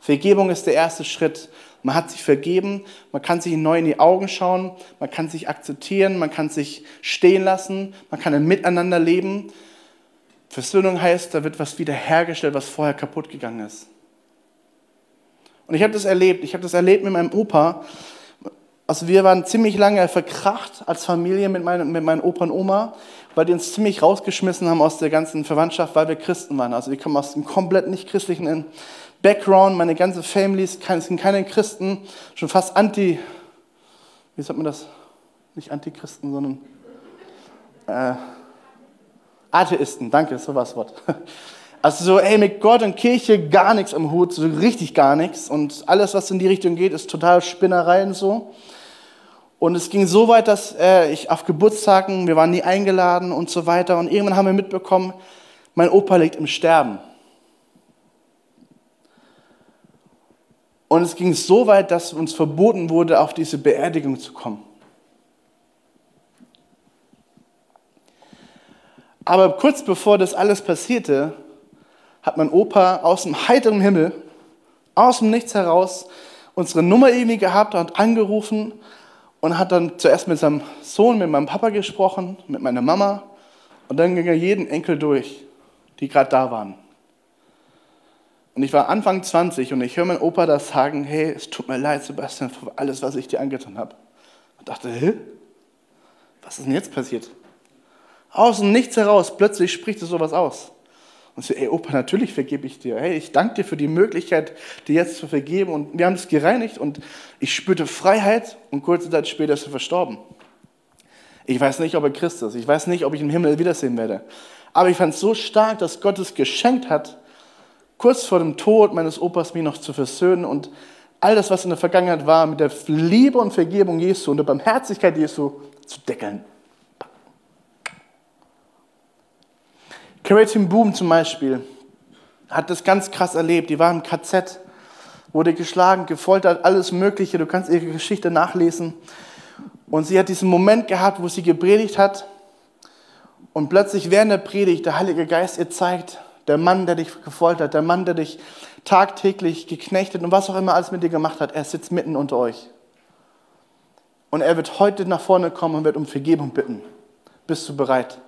Vergebung ist der erste Schritt. Man hat sich vergeben, man kann sich neu in die Augen schauen, man kann sich akzeptieren, man kann sich stehen lassen, man kann ein Miteinander leben. Versöhnung heißt, da wird was wiederhergestellt, was vorher kaputt gegangen ist. Und ich habe das erlebt. Ich habe das erlebt mit meinem Opa. Also wir waren ziemlich lange verkracht als Familie mit, mein, mit meinen Opa und Oma weil die uns ziemlich rausgeschmissen haben aus der ganzen Verwandtschaft, weil wir Christen waren. Also wir kommen aus einem komplett nicht christlichen Background, meine ganze Family sind keine Christen, schon fast anti, wie sagt man das? Nicht Antichristen, sondern äh, Atheisten, danke, so war das Wort. Also so, ey, mit Gott und Kirche gar nichts am Hut, so richtig gar nichts. Und alles, was in die Richtung geht, ist total Spinnerei und so. Und es ging so weit, dass äh, ich auf Geburtstagen, wir waren nie eingeladen und so weiter. Und irgendwann haben wir mitbekommen, mein Opa liegt im Sterben. Und es ging so weit, dass uns verboten wurde, auf diese Beerdigung zu kommen. Aber kurz bevor das alles passierte, hat mein Opa aus dem heiteren Himmel, aus dem Nichts heraus, unsere Nummer irgendwie gehabt und angerufen und hat dann zuerst mit seinem Sohn, mit meinem Papa gesprochen, mit meiner Mama und dann ging er jeden Enkel durch, die gerade da waren. Und ich war Anfang 20 und ich höre meinen Opa das sagen, hey, es tut mir leid, Sebastian, für alles, was ich dir angetan habe. Und dachte, hä? Was ist denn jetzt passiert? Aus dem Nichts heraus, plötzlich spricht er sowas aus. Und so, ey Opa, natürlich vergebe ich dir. Hey, ich danke dir für die Möglichkeit, dir jetzt zu vergeben. Und wir haben es gereinigt und ich spürte Freiheit und kurze Zeit später ist er verstorben. Ich weiß nicht, ob er Christ ist. Ich weiß nicht, ob ich im Himmel wiedersehen werde. Aber ich fand es so stark, dass Gott es geschenkt hat, kurz vor dem Tod meines Opas mich noch zu versöhnen und all das, was in der Vergangenheit war, mit der Liebe und Vergebung Jesu und der Barmherzigkeit Jesu zu deckeln. Carrie Boom zum Beispiel hat das ganz krass erlebt. Die war im KZ, wurde geschlagen, gefoltert, alles Mögliche. Du kannst ihre Geschichte nachlesen. Und sie hat diesen Moment gehabt, wo sie gepredigt hat. Und plötzlich während der Predigt der Heilige Geist ihr zeigt, der Mann, der dich gefoltert, der Mann, der dich tagtäglich geknechtet und was auch immer alles mit dir gemacht hat, er sitzt mitten unter euch. Und er wird heute nach vorne kommen und wird um Vergebung bitten. Bist du bereit?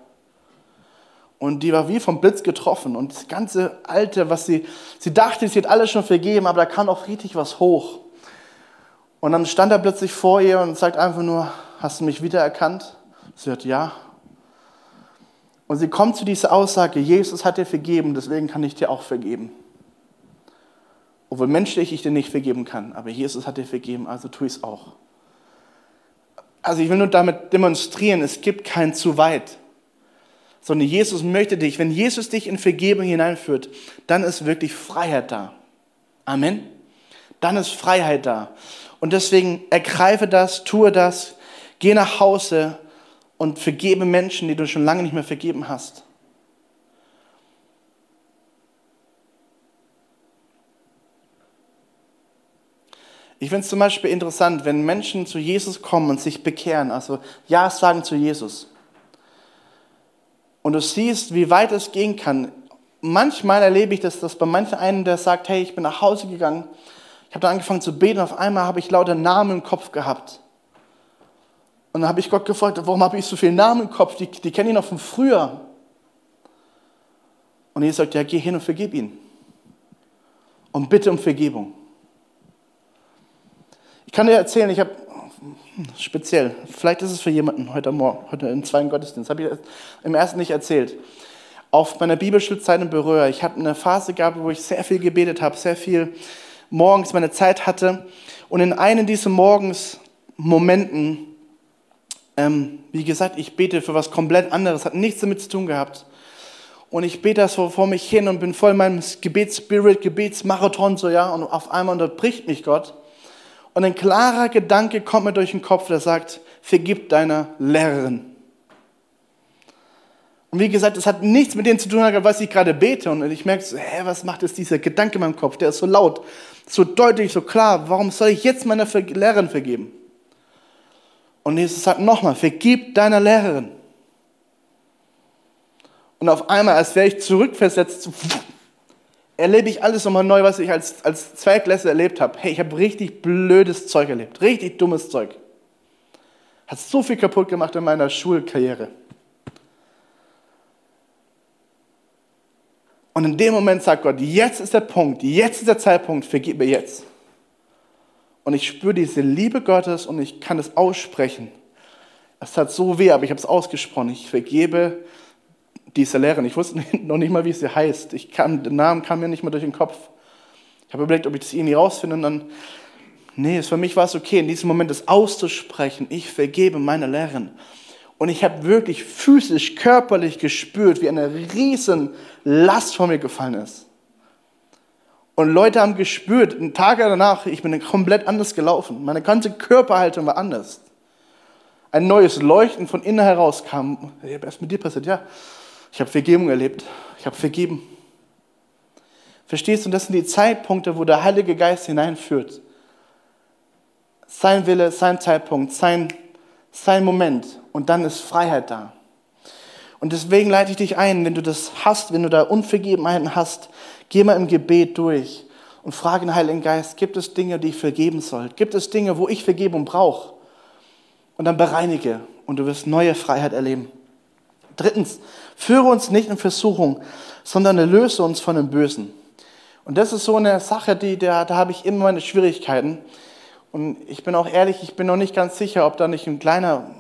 Und die war wie vom Blitz getroffen. Und das ganze Alte, was sie, sie dachte, sie hat alles schon vergeben, aber da kam auch richtig was hoch. Und dann stand er plötzlich vor ihr und sagt einfach nur, hast du mich wiedererkannt? Sie hat ja. Und sie kommt zu dieser Aussage, Jesus hat dir vergeben, deswegen kann ich dir auch vergeben. Obwohl menschlich ich dir nicht vergeben kann, aber Jesus hat dir vergeben, also tue ich es auch. Also ich will nur damit demonstrieren, es gibt kein zu weit sondern Jesus möchte dich. Wenn Jesus dich in Vergebung hineinführt, dann ist wirklich Freiheit da. Amen. Dann ist Freiheit da. Und deswegen ergreife das, tue das, geh nach Hause und vergebe Menschen, die du schon lange nicht mehr vergeben hast. Ich finde es zum Beispiel interessant, wenn Menschen zu Jesus kommen und sich bekehren, also Ja sagen zu Jesus und du siehst, wie weit es gehen kann, manchmal erlebe ich das, dass bei manchen einen, der sagt, hey, ich bin nach Hause gegangen, ich habe dann angefangen zu beten, auf einmal habe ich lauter Namen im Kopf gehabt. Und dann habe ich Gott gefragt, warum habe ich so viele Namen im Kopf? Die, die kenne ich noch von früher. Und Jesus sagt, ja, geh hin und vergib ihn. Und bitte um Vergebung. Ich kann dir erzählen, ich habe speziell, vielleicht ist es für jemanden heute Morgen, heute im zweiten Gottesdienst, habe ich im ersten nicht erzählt. Auf meiner Bibelschulzeit in Berührer, ich hatte eine Phase gehabt, wo ich sehr viel gebetet habe, sehr viel morgens meine Zeit hatte. Und in einem dieser Morgensmomenten ähm, wie gesagt, ich bete für was komplett anderes, hat nichts damit zu tun gehabt. Und ich bete das vor mich hin und bin voll in meinem Gebetsspirit, Gebetsmarathon, so ja, und auf einmal unterbricht mich Gott. Und ein klarer Gedanke kommt mir durch den Kopf, der sagt, vergib deiner Lehrerin. Und wie gesagt, das hat nichts mit dem zu tun, was ich gerade bete. Und ich merke so, hä, was macht jetzt dieser Gedanke in meinem Kopf? Der ist so laut, so deutlich, so klar. Warum soll ich jetzt meiner Lehrerin vergeben? Und Jesus sagt nochmal, vergib deiner Lehrerin. Und auf einmal, als wäre ich zurückversetzt, erlebe ich alles nochmal neu, was ich als, als Zweiglässer erlebt habe. Hey, ich habe richtig blödes Zeug erlebt, richtig dummes Zeug. Hat so viel kaputt gemacht in meiner Schulkarriere. Und in dem Moment sagt Gott, jetzt ist der Punkt, jetzt ist der Zeitpunkt, vergib mir jetzt und ich spüre diese Liebe Gottes und ich kann es aussprechen. Es hat so weh, aber ich habe es ausgesprochen. Ich vergebe diese Lehrerin. Ich wusste noch nicht mal, wie sie heißt. Ich kam, der Name kam mir nicht mal durch den Kopf. Ich habe überlegt, ob ich das irgendwie rausfinde und dann, nee, für mich war es okay, in diesem Moment das auszusprechen. Ich vergebe meine Lehrerin. Und ich habe wirklich physisch, körperlich gespürt, wie eine riesen Last von mir gefallen ist. Und Leute haben gespürt, einen Tag danach, ich bin komplett anders gelaufen. Meine ganze Körperhaltung war anders. Ein neues Leuchten von innen heraus kam. Ich habe erst mit dir passiert, ja. Ich habe Vergebung erlebt. Ich habe vergeben. Verstehst du? Und das sind die Zeitpunkte, wo der Heilige Geist hineinführt. Sein Wille, sein Zeitpunkt, sein, sein Moment. Und dann ist Freiheit da. Und deswegen leite ich dich ein, wenn du das hast, wenn du da Unvergebenheiten hast, Geh mal im Gebet durch und frage den Heiligen Geist, gibt es Dinge, die ich vergeben soll? Gibt es Dinge, wo ich Vergebung brauche? Und dann bereinige und du wirst neue Freiheit erleben. Drittens, führe uns nicht in Versuchung, sondern erlöse uns von dem Bösen. Und das ist so eine Sache, die, da, da habe ich immer meine Schwierigkeiten. Und ich bin auch ehrlich, ich bin noch nicht ganz sicher, ob da nicht ein kleiner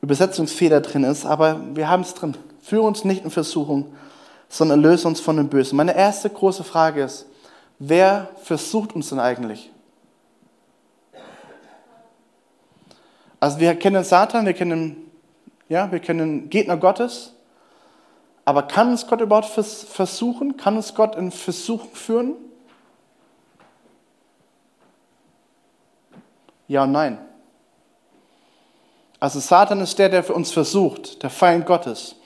Übersetzungsfehler drin ist, aber wir haben es drin. Führe uns nicht in Versuchung, sondern löse uns von dem Bösen. Meine erste große Frage ist, wer versucht uns denn eigentlich? Also wir kennen Satan, wir kennen, ja, wir kennen Gegner Gottes, aber kann uns Gott überhaupt versuchen? Kann uns Gott in Versuchung führen? Ja und nein. Also Satan ist der, der für uns versucht, der Feind Gottes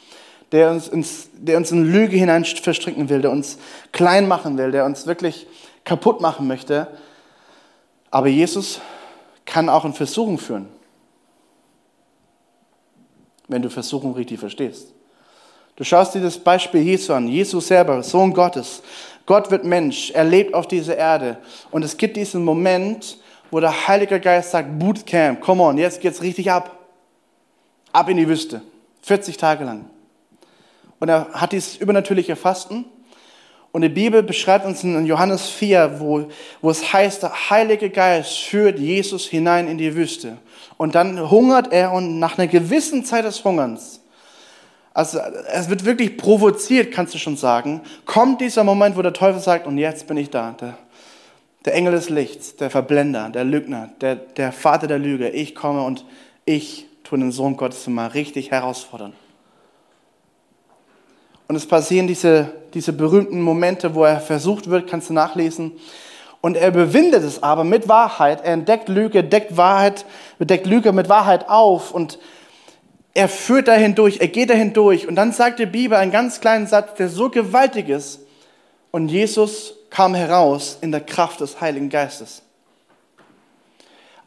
der uns, ins, der uns in Lüge hinein verstricken will, der uns klein machen will, der uns wirklich kaputt machen möchte. Aber Jesus kann auch in Versuchung führen, wenn du Versuchung richtig verstehst. Du schaust dir das Beispiel Jesu an. Jesus selber, Sohn Gottes. Gott wird Mensch, er lebt auf dieser Erde. Und es gibt diesen Moment, wo der Heilige Geist sagt, Bootcamp, come on, jetzt geht's richtig ab. Ab in die Wüste. 40 Tage lang. Und er hat dieses übernatürliche Fasten. Und die Bibel beschreibt uns in Johannes 4, wo, wo es heißt, der Heilige Geist führt Jesus hinein in die Wüste. Und dann hungert er und nach einer gewissen Zeit des Hungerns, also es wird wirklich provoziert, kannst du schon sagen, kommt dieser Moment, wo der Teufel sagt, und jetzt bin ich da. Der, der Engel des Lichts, der Verblender, der Lügner, der, der Vater der Lüge. Ich komme und ich tue den Sohn Gottes mal richtig herausfordern. Und es passieren diese, diese berühmten Momente, wo er versucht wird, kannst du nachlesen. Und er überwindet es aber mit Wahrheit. Er entdeckt Lüge, deckt Wahrheit, deckt Lüge mit Wahrheit auf und er führt dahin durch, er geht dahin durch. Und dann sagt die Bibel einen ganz kleinen Satz, der so gewaltig ist. Und Jesus kam heraus in der Kraft des Heiligen Geistes.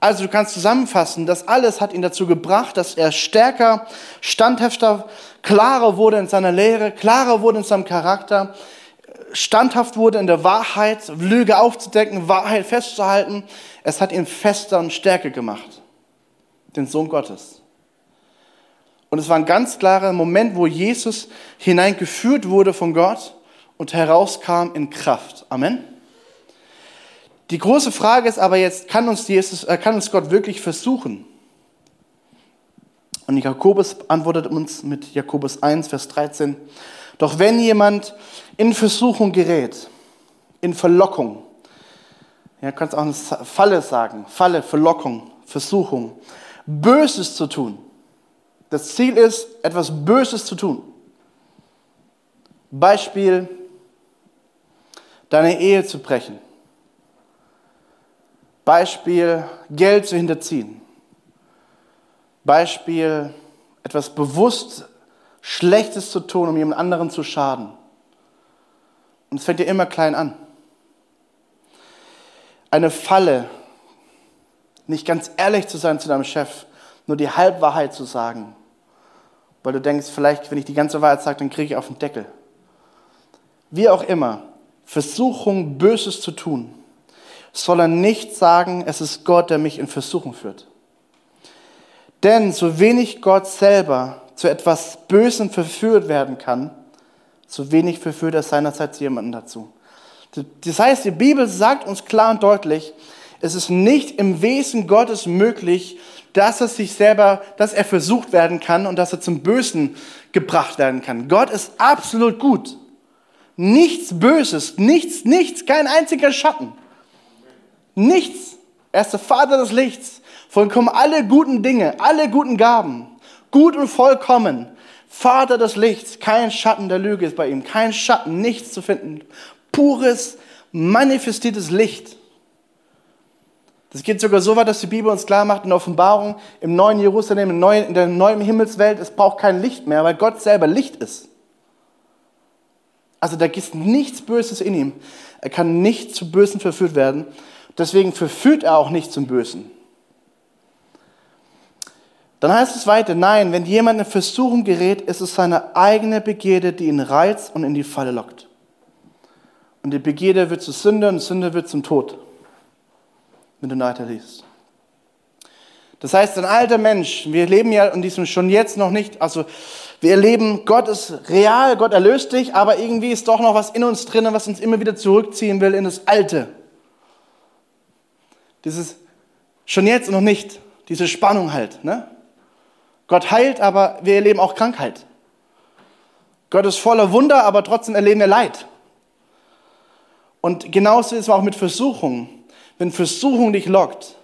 Also du kannst zusammenfassen, das alles hat ihn dazu gebracht, dass er stärker, standhafter, klarer wurde in seiner Lehre, klarer wurde in seinem Charakter, standhaft wurde in der Wahrheit, Lüge aufzudecken, Wahrheit festzuhalten. Es hat ihn fester und stärker gemacht, den Sohn Gottes. Und es war ein ganz klarer Moment, wo Jesus hineingeführt wurde von Gott und herauskam in Kraft. Amen. Die große Frage ist aber jetzt, kann uns, Jesus, äh, kann uns Gott wirklich versuchen? Und Jakobus antwortet uns mit Jakobus 1, Vers 13. Doch wenn jemand in Versuchung gerät, in Verlockung, ja, kannst auch eine Falle sagen, Falle, Verlockung, Versuchung, Böses zu tun. Das Ziel ist, etwas Böses zu tun. Beispiel, deine Ehe zu brechen Beispiel Geld zu hinterziehen. Beispiel etwas bewusst Schlechtes zu tun, um jemand anderen zu schaden. Und es fängt ja immer klein an. Eine Falle, nicht ganz ehrlich zu sein zu deinem Chef, nur die Halbwahrheit zu sagen, weil du denkst, vielleicht, wenn ich die ganze Wahrheit sage, dann kriege ich auf den Deckel. Wie auch immer, Versuchung, Böses zu tun soll er nicht sagen, es ist Gott, der mich in Versuchung führt. Denn so wenig Gott selber zu etwas Bösem verführt werden kann, so wenig verführt er seinerseits jemanden dazu. Das heißt, die Bibel sagt uns klar und deutlich, es ist nicht im Wesen Gottes möglich, dass er sich selber, dass er versucht werden kann und dass er zum Bösen gebracht werden kann. Gott ist absolut gut. Nichts Böses, nichts, nichts, kein einziger Schatten. Nichts. Er ist der Vater des Lichts. Von kommen alle guten Dinge, alle guten Gaben. Gut und vollkommen. Vater des Lichts. Kein Schatten der Lüge ist bei ihm. Kein Schatten, nichts zu finden. Pures, manifestiertes Licht. Das geht sogar so weit, dass die Bibel uns klar macht in der Offenbarung, im neuen Jerusalem, in der neuen Himmelswelt, es braucht kein Licht mehr, weil Gott selber Licht ist. Also da gibt nichts Böses in ihm. Er kann nicht zu Bösen verführt werden. Deswegen verführt er auch nicht zum Bösen. Dann heißt es weiter, nein, wenn jemand in Versuchung gerät, ist es seine eigene Begierde, die ihn reizt und in die Falle lockt. Und die Begierde wird zu Sünde und Sünde wird zum Tod, wenn du weiter liest. Das heißt, ein alter Mensch, wir leben ja in diesem schon jetzt noch nicht, also wir erleben, Gott ist real, Gott erlöst dich, aber irgendwie ist doch noch was in uns drin, was uns immer wieder zurückziehen will in das Alte. Dieses schon jetzt und noch nicht, diese Spannung halt. Ne? Gott heilt, aber wir erleben auch Krankheit. Gott ist voller Wunder, aber trotzdem erleben wir Leid. Und genauso ist es auch mit Versuchungen. Wenn Versuchung dich lockt,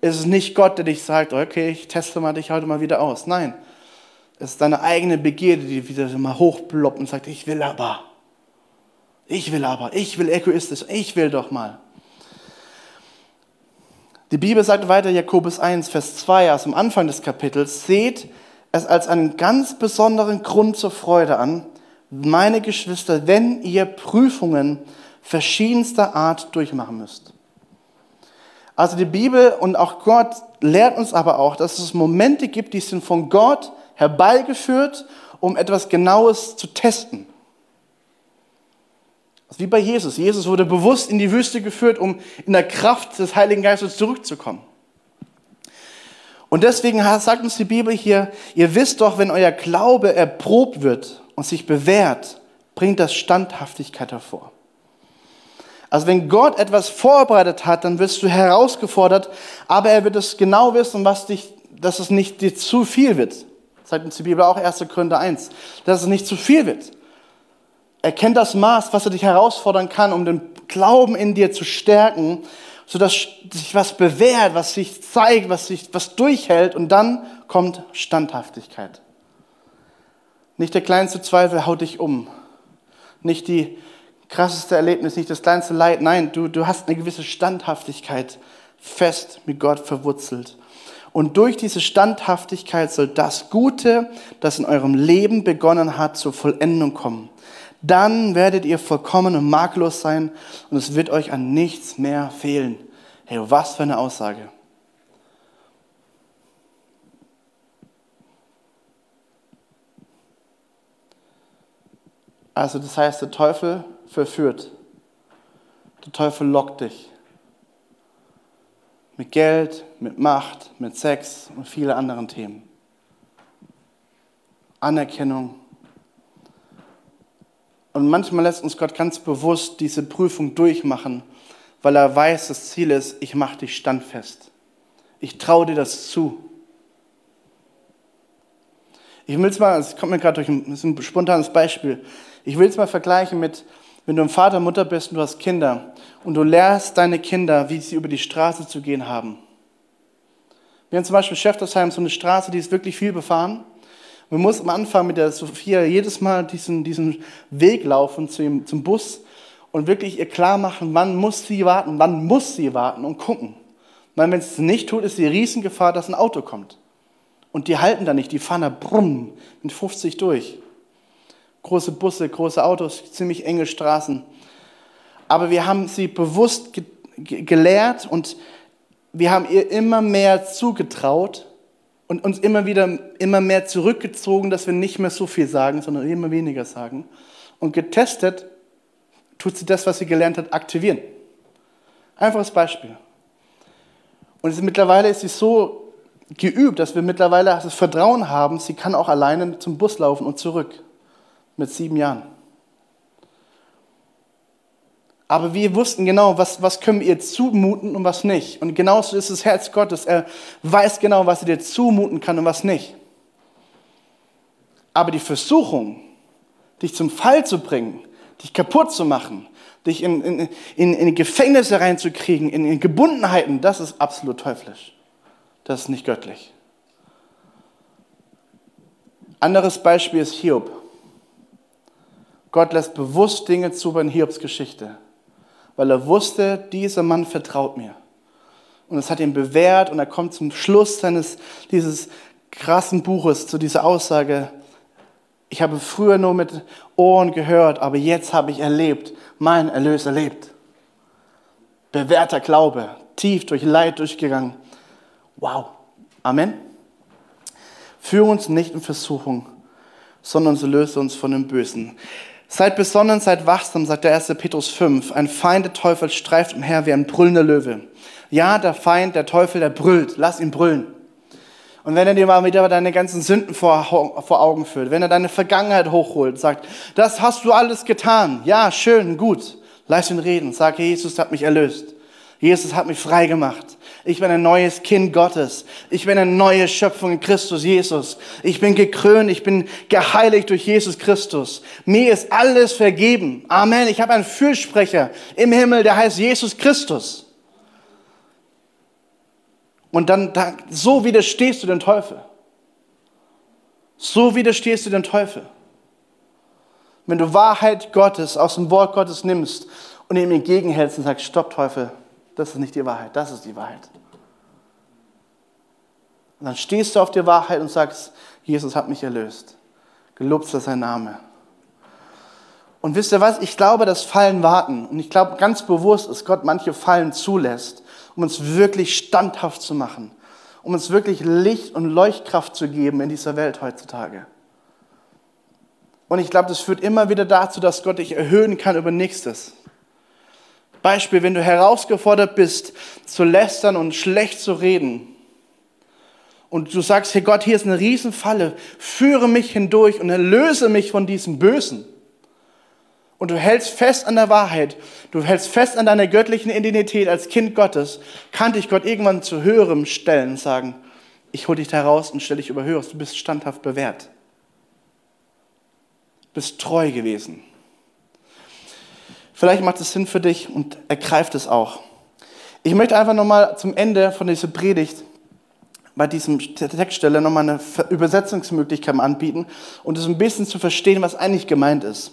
ist es nicht Gott, der dich sagt, okay, ich teste mal dich heute mal wieder aus. Nein, es ist deine eigene Begierde, die wieder mal hochploppt und sagt, ich will aber. Ich will aber, ich will egoistisch, ich will doch mal. Die Bibel sagt weiter, Jakobus 1, Vers 2, aus dem Anfang des Kapitels, seht es als einen ganz besonderen Grund zur Freude an, meine Geschwister, wenn ihr Prüfungen verschiedenster Art durchmachen müsst. Also die Bibel und auch Gott lehrt uns aber auch, dass es Momente gibt, die sind von Gott herbeigeführt, um etwas Genaues zu testen. Wie bei Jesus. Jesus wurde bewusst in die Wüste geführt, um in der Kraft des Heiligen Geistes zurückzukommen. Und deswegen sagt uns die Bibel hier, ihr wisst doch, wenn euer Glaube erprobt wird und sich bewährt, bringt das Standhaftigkeit hervor. Also wenn Gott etwas vorbereitet hat, dann wirst du herausgefordert, aber er wird es genau wissen, was dich, dass es nicht dir zu viel wird. Das sagt uns die Bibel auch 1. Korinther 1, dass es nicht zu viel wird. Erkenn das Maß, was er dich herausfordern kann, um den Glauben in dir zu stärken, sodass sich was bewährt, was sich zeigt, was sich was durchhält und dann kommt Standhaftigkeit. Nicht der kleinste Zweifel haut dich um. Nicht die krasseste Erlebnis, nicht das kleinste Leid. Nein, du, du hast eine gewisse Standhaftigkeit fest mit Gott verwurzelt. Und durch diese Standhaftigkeit soll das Gute, das in eurem Leben begonnen hat, zur Vollendung kommen dann werdet ihr vollkommen und makellos sein und es wird euch an nichts mehr fehlen. Hey, was für eine Aussage. Also das heißt, der Teufel verführt. Der Teufel lockt dich. Mit Geld, mit Macht, mit Sex und vielen anderen Themen. Anerkennung, und manchmal lässt uns Gott ganz bewusst diese Prüfung durchmachen, weil er weiß, das Ziel ist, ich mache dich standfest. Ich traue dir das zu. Ich will es mal, es kommt mir gerade durch ein, ein spontanes Beispiel. Ich will es mal vergleichen mit, wenn du ein Vater, Mutter bist und du hast Kinder und du lehrst deine Kinder, wie sie über die Straße zu gehen haben. Wir haben zum Beispiel Schäftersheim so eine Straße, die ist wirklich viel befahren. Man muss am Anfang mit der Sophia jedes Mal diesen, diesen Weg laufen zum, zum Bus und wirklich ihr klar machen, wann muss sie warten, wann muss sie warten und gucken. Weil wenn es nicht tut, ist die Riesengefahr, dass ein Auto kommt. Und die halten da nicht, die fahren da brumm mit 50 durch. Große Busse, große Autos, ziemlich enge Straßen. Aber wir haben sie bewusst ge gelehrt und wir haben ihr immer mehr zugetraut und uns immer wieder immer mehr zurückgezogen, dass wir nicht mehr so viel sagen, sondern immer weniger sagen. Und getestet tut sie das, was sie gelernt hat, aktivieren. Einfaches Beispiel. Und ist, mittlerweile ist sie so geübt, dass wir mittlerweile das Vertrauen haben, sie kann auch alleine zum Bus laufen und zurück. Mit sieben Jahren. Aber wir wussten genau, was, was können wir ihr zumuten und was nicht. Und genauso ist das Herz Gottes. Er weiß genau, was er dir zumuten kann und was nicht. Aber die Versuchung, dich zum Fall zu bringen, dich kaputt zu machen, dich in, in, in, in Gefängnisse reinzukriegen, in, in Gebundenheiten, das ist absolut teuflisch. Das ist nicht göttlich. Anderes Beispiel ist Hiob. Gott lässt bewusst Dinge zu bei Hiobs Geschichte, weil er wusste, dieser Mann vertraut mir. Und es hat ihn bewährt und er kommt zum Schluss seines, dieses krassen Buches zu dieser Aussage, ich habe früher nur mit Ohren gehört, aber jetzt habe ich erlebt, mein Erlöser lebt. Bewährter Glaube, tief durch Leid durchgegangen. Wow. Amen. Führe uns nicht in Versuchung, sondern so löse uns von dem Bösen. Seid besonnen, seid wachsam, sagt der 1. Petrus 5. Ein Feind, der Teufel, streift umher wie ein brüllender Löwe. Ja, der Feind, der Teufel, der brüllt. Lass ihn brüllen. Und wenn er dir mal wieder deine ganzen Sünden vor, vor Augen führt, wenn er deine Vergangenheit hochholt, sagt, das hast du alles getan. Ja, schön, gut. Lass ihn reden. Sag, Jesus hat mich erlöst. Jesus hat mich frei gemacht. Ich bin ein neues Kind Gottes. Ich bin eine neue Schöpfung in Christus Jesus. Ich bin gekrönt, ich bin geheiligt durch Jesus Christus. Mir ist alles vergeben. Amen. Ich habe einen Fürsprecher im Himmel, der heißt Jesus Christus. Und dann, so widerstehst du dem Teufel. So widerstehst du dem Teufel. Wenn du Wahrheit Gottes aus dem Wort Gottes nimmst und ihm entgegenhältst und sagst, stopp Teufel, das ist nicht die Wahrheit, das ist die Wahrheit. Und dann stehst du auf der Wahrheit und sagst, Jesus hat mich erlöst. Gelobt sei sein Name. Und wisst ihr was? Ich glaube, dass Fallen warten. Und ich glaube ganz bewusst, dass Gott manche Fallen zulässt, um uns wirklich standhaft zu machen, um uns wirklich Licht und Leuchtkraft zu geben in dieser Welt heutzutage. Und ich glaube, das führt immer wieder dazu, dass Gott dich erhöhen kann über Nächstes. Beispiel, wenn du herausgefordert bist, zu lästern und schlecht zu reden, und du sagst, hey Gott, hier ist eine Riesenfalle, führe mich hindurch und erlöse mich von diesem Bösen und du hältst fest an der Wahrheit, du hältst fest an deiner göttlichen Identität als Kind Gottes, kann dich Gott irgendwann zu höherem stellen und sagen, ich hole dich da raus und stelle dich über höheres, du bist standhaft bewährt. Du bist treu gewesen. Vielleicht macht es Sinn für dich und ergreift es auch. Ich möchte einfach nochmal zum Ende von dieser Predigt bei diesem Textstelle nochmal eine Übersetzungsmöglichkeit anbieten und es ein bisschen zu verstehen, was eigentlich gemeint ist.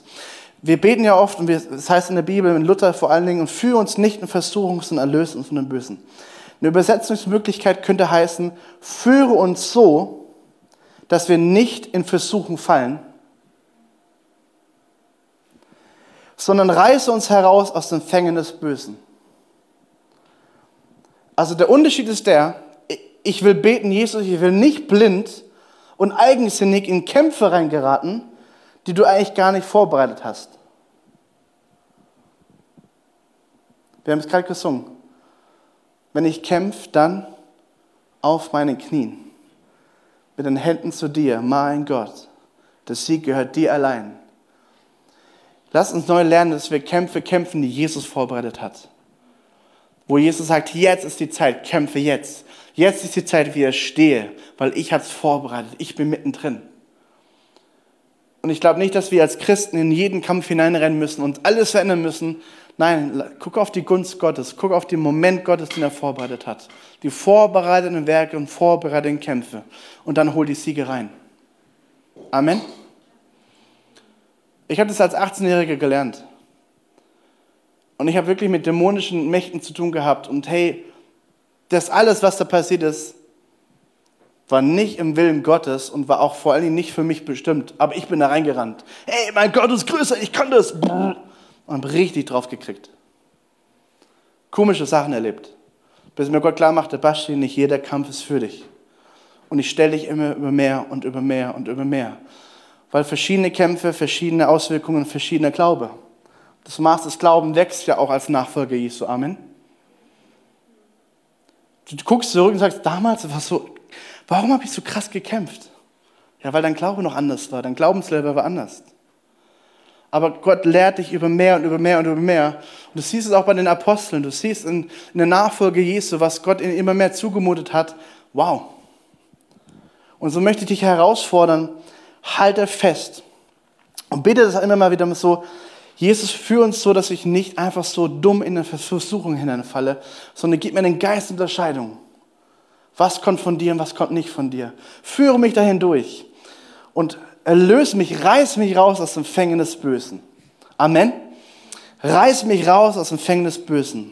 Wir beten ja oft, und wir, das heißt in der Bibel, in Luther vor allen Dingen, und führe uns nicht in Versuchung, sondern erlöse uns von dem Bösen. Eine Übersetzungsmöglichkeit könnte heißen, führe uns so, dass wir nicht in Versuchung fallen, sondern reiße uns heraus aus den Fängen des Bösen. Also der Unterschied ist der, ich will beten, Jesus, ich will nicht blind und eigensinnig in Kämpfe reingeraten, die du eigentlich gar nicht vorbereitet hast. Wir haben es gerade gesungen. Wenn ich kämpfe, dann auf meinen Knien, mit den Händen zu dir, mein Gott. Der Sieg gehört dir allein. Lass uns neu lernen, dass wir Kämpfe kämpfen, die Jesus vorbereitet hat. Wo Jesus sagt, jetzt ist die Zeit, kämpfe jetzt. Jetzt ist die Zeit, wie ich stehe, weil ich habe es vorbereitet. Ich bin mittendrin. Und ich glaube nicht, dass wir als Christen in jeden Kampf hineinrennen müssen und alles verändern müssen. Nein, guck auf die Gunst Gottes, guck auf den Moment Gottes, den er vorbereitet hat. Die vorbereiteten Werke und vorbereiteten Kämpfe. Und dann hol die Siege rein. Amen. Ich habe das als 18-Jähriger gelernt. Und ich habe wirklich mit dämonischen Mächten zu tun gehabt. Und hey, das alles, was da passiert ist, war nicht im Willen Gottes und war auch vor allen Dingen nicht für mich bestimmt. Aber ich bin da reingerannt. Hey, mein Gott ist größer, ich kann das. Und richtig drauf gekriegt. Komische Sachen erlebt. Bis mir Gott klar machte, Basti, nicht jeder Kampf ist für dich. Und ich stelle dich immer über mehr und über mehr und über mehr. Weil verschiedene Kämpfe, verschiedene Auswirkungen, verschiedener Glaube. Das Maß des Glaubens wächst ja auch als Nachfolger Jesu. Amen. Du guckst zurück und sagst, damals war so Warum habe ich so krass gekämpft? Ja, weil dein Glaube noch anders war, dein Glaubenslehrer war anders. Aber Gott lehrt dich über mehr und über mehr und über mehr. Und du siehst es auch bei den Aposteln, du siehst in, in der Nachfolge Jesu, was Gott ihnen immer mehr zugemutet hat. Wow. Und so möchte ich dich herausfordern, halte fest. Und bitte das immer mal wieder so, Jesus, führe uns so, dass ich nicht einfach so dumm in eine Versuchung hineinfalle, sondern gib mir einen Geist Unterscheidung. Was kommt von dir und was kommt nicht von dir? Führe mich dahin durch und erlöse mich, reiß mich raus aus dem Fängen des Bösen. Amen. Reiß mich raus aus dem Fängen des Bösen.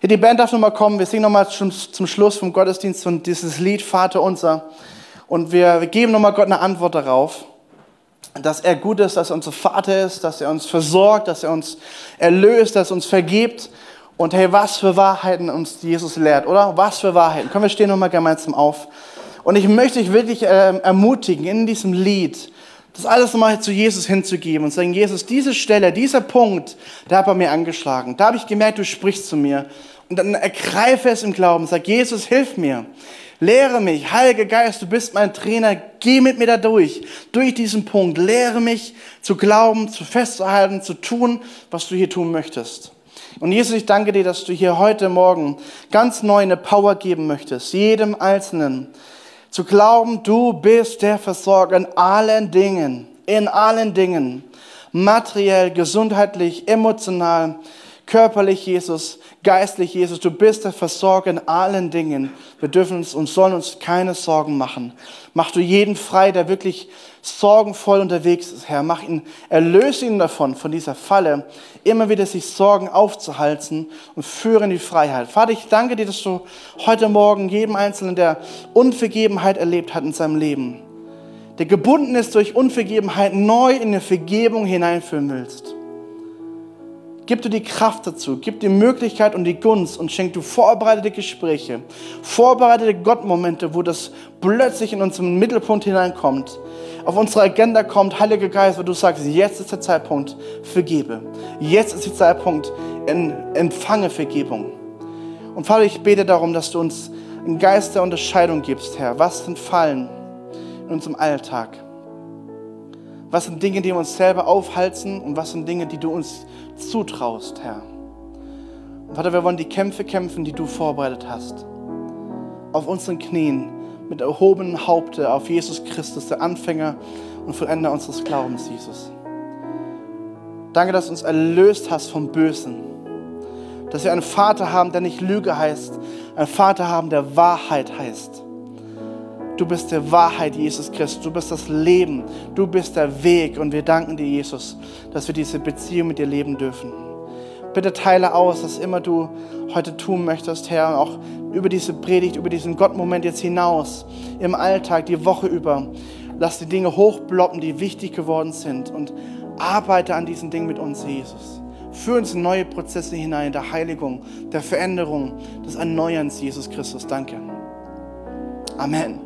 Hier, die Band darf nochmal kommen. Wir singen nochmal zum Schluss vom Gottesdienst und dieses Lied Vater unser. Und wir, geben nochmal Gott eine Antwort darauf, dass er gut ist, dass er unser Vater ist, dass er uns versorgt, dass er uns erlöst, dass er uns vergibt und hey, was für Wahrheiten uns Jesus lehrt, oder? Was für Wahrheiten. Können wir stehen nochmal gemeinsam auf? Und ich möchte dich wirklich äh, ermutigen, in diesem Lied, das alles nochmal zu Jesus hinzugeben und sagen, Jesus, diese Stelle, dieser Punkt, der hat bei mir angeschlagen. Da habe ich gemerkt, du sprichst zu mir. Und dann ergreife es im Glauben. Sag, Jesus, hilf mir. Lehre mich, Heiliger Geist, du bist mein Trainer, geh mit mir da durch, durch diesen Punkt. Lehre mich zu glauben, zu festzuhalten, zu tun, was du hier tun möchtest. Und Jesus, ich danke dir, dass du hier heute Morgen ganz neu eine Power geben möchtest, jedem Einzelnen, zu glauben, du bist der Versorger in allen Dingen, in allen Dingen, materiell, gesundheitlich, emotional, körperlich, Jesus, geistlich, Jesus, du bist der Versorger in allen Dingen. Wir dürfen uns und sollen uns keine Sorgen machen. Mach du jeden frei, der wirklich sorgenvoll unterwegs ist, Herr. Mach ihn, erlöse ihn davon, von dieser Falle, immer wieder sich Sorgen aufzuhalten und führe in die Freiheit. Vater, ich danke dir, dass du heute Morgen jedem Einzelnen, der Unvergebenheit erlebt hat in seinem Leben, der gebunden ist durch Unvergebenheit, neu in eine Vergebung hineinführen willst. Gib du die Kraft dazu, gib die Möglichkeit und die Gunst und schenk du vorbereitete Gespräche, vorbereitete Gottmomente, wo das plötzlich in unseren Mittelpunkt hineinkommt, auf unsere Agenda kommt, Heiliger Geist, wo du sagst, jetzt ist der Zeitpunkt, vergebe. Jetzt ist der Zeitpunkt, empfange Vergebung. Und Vater, ich bete darum, dass du uns einen Geist der Unterscheidung gibst, Herr. Was sind Fallen in unserem Alltag? Was sind Dinge, die wir uns selber aufhalten und was sind Dinge, die du uns zutraust, Herr. Und Vater, wir wollen die Kämpfe kämpfen, die du vorbereitet hast. Auf unseren Knien, mit erhobenem Haupte auf Jesus Christus, der Anfänger und Vollender unseres Glaubens, Jesus. Danke, dass du uns erlöst hast vom Bösen. Dass wir einen Vater haben, der nicht Lüge heißt, einen Vater haben, der Wahrheit heißt. Du bist der Wahrheit, Jesus Christus. Du bist das Leben. Du bist der Weg. Und wir danken dir, Jesus, dass wir diese Beziehung mit dir leben dürfen. Bitte teile aus, was immer du heute tun möchtest, Herr, auch über diese Predigt, über diesen Gottmoment jetzt hinaus, im Alltag, die Woche über. Lass die Dinge hochbloppen, die wichtig geworden sind und arbeite an diesen Dingen mit uns, Jesus. Führ uns in neue Prozesse hinein, der Heiligung, der Veränderung, des Erneuerns, Jesus Christus. Danke. Amen.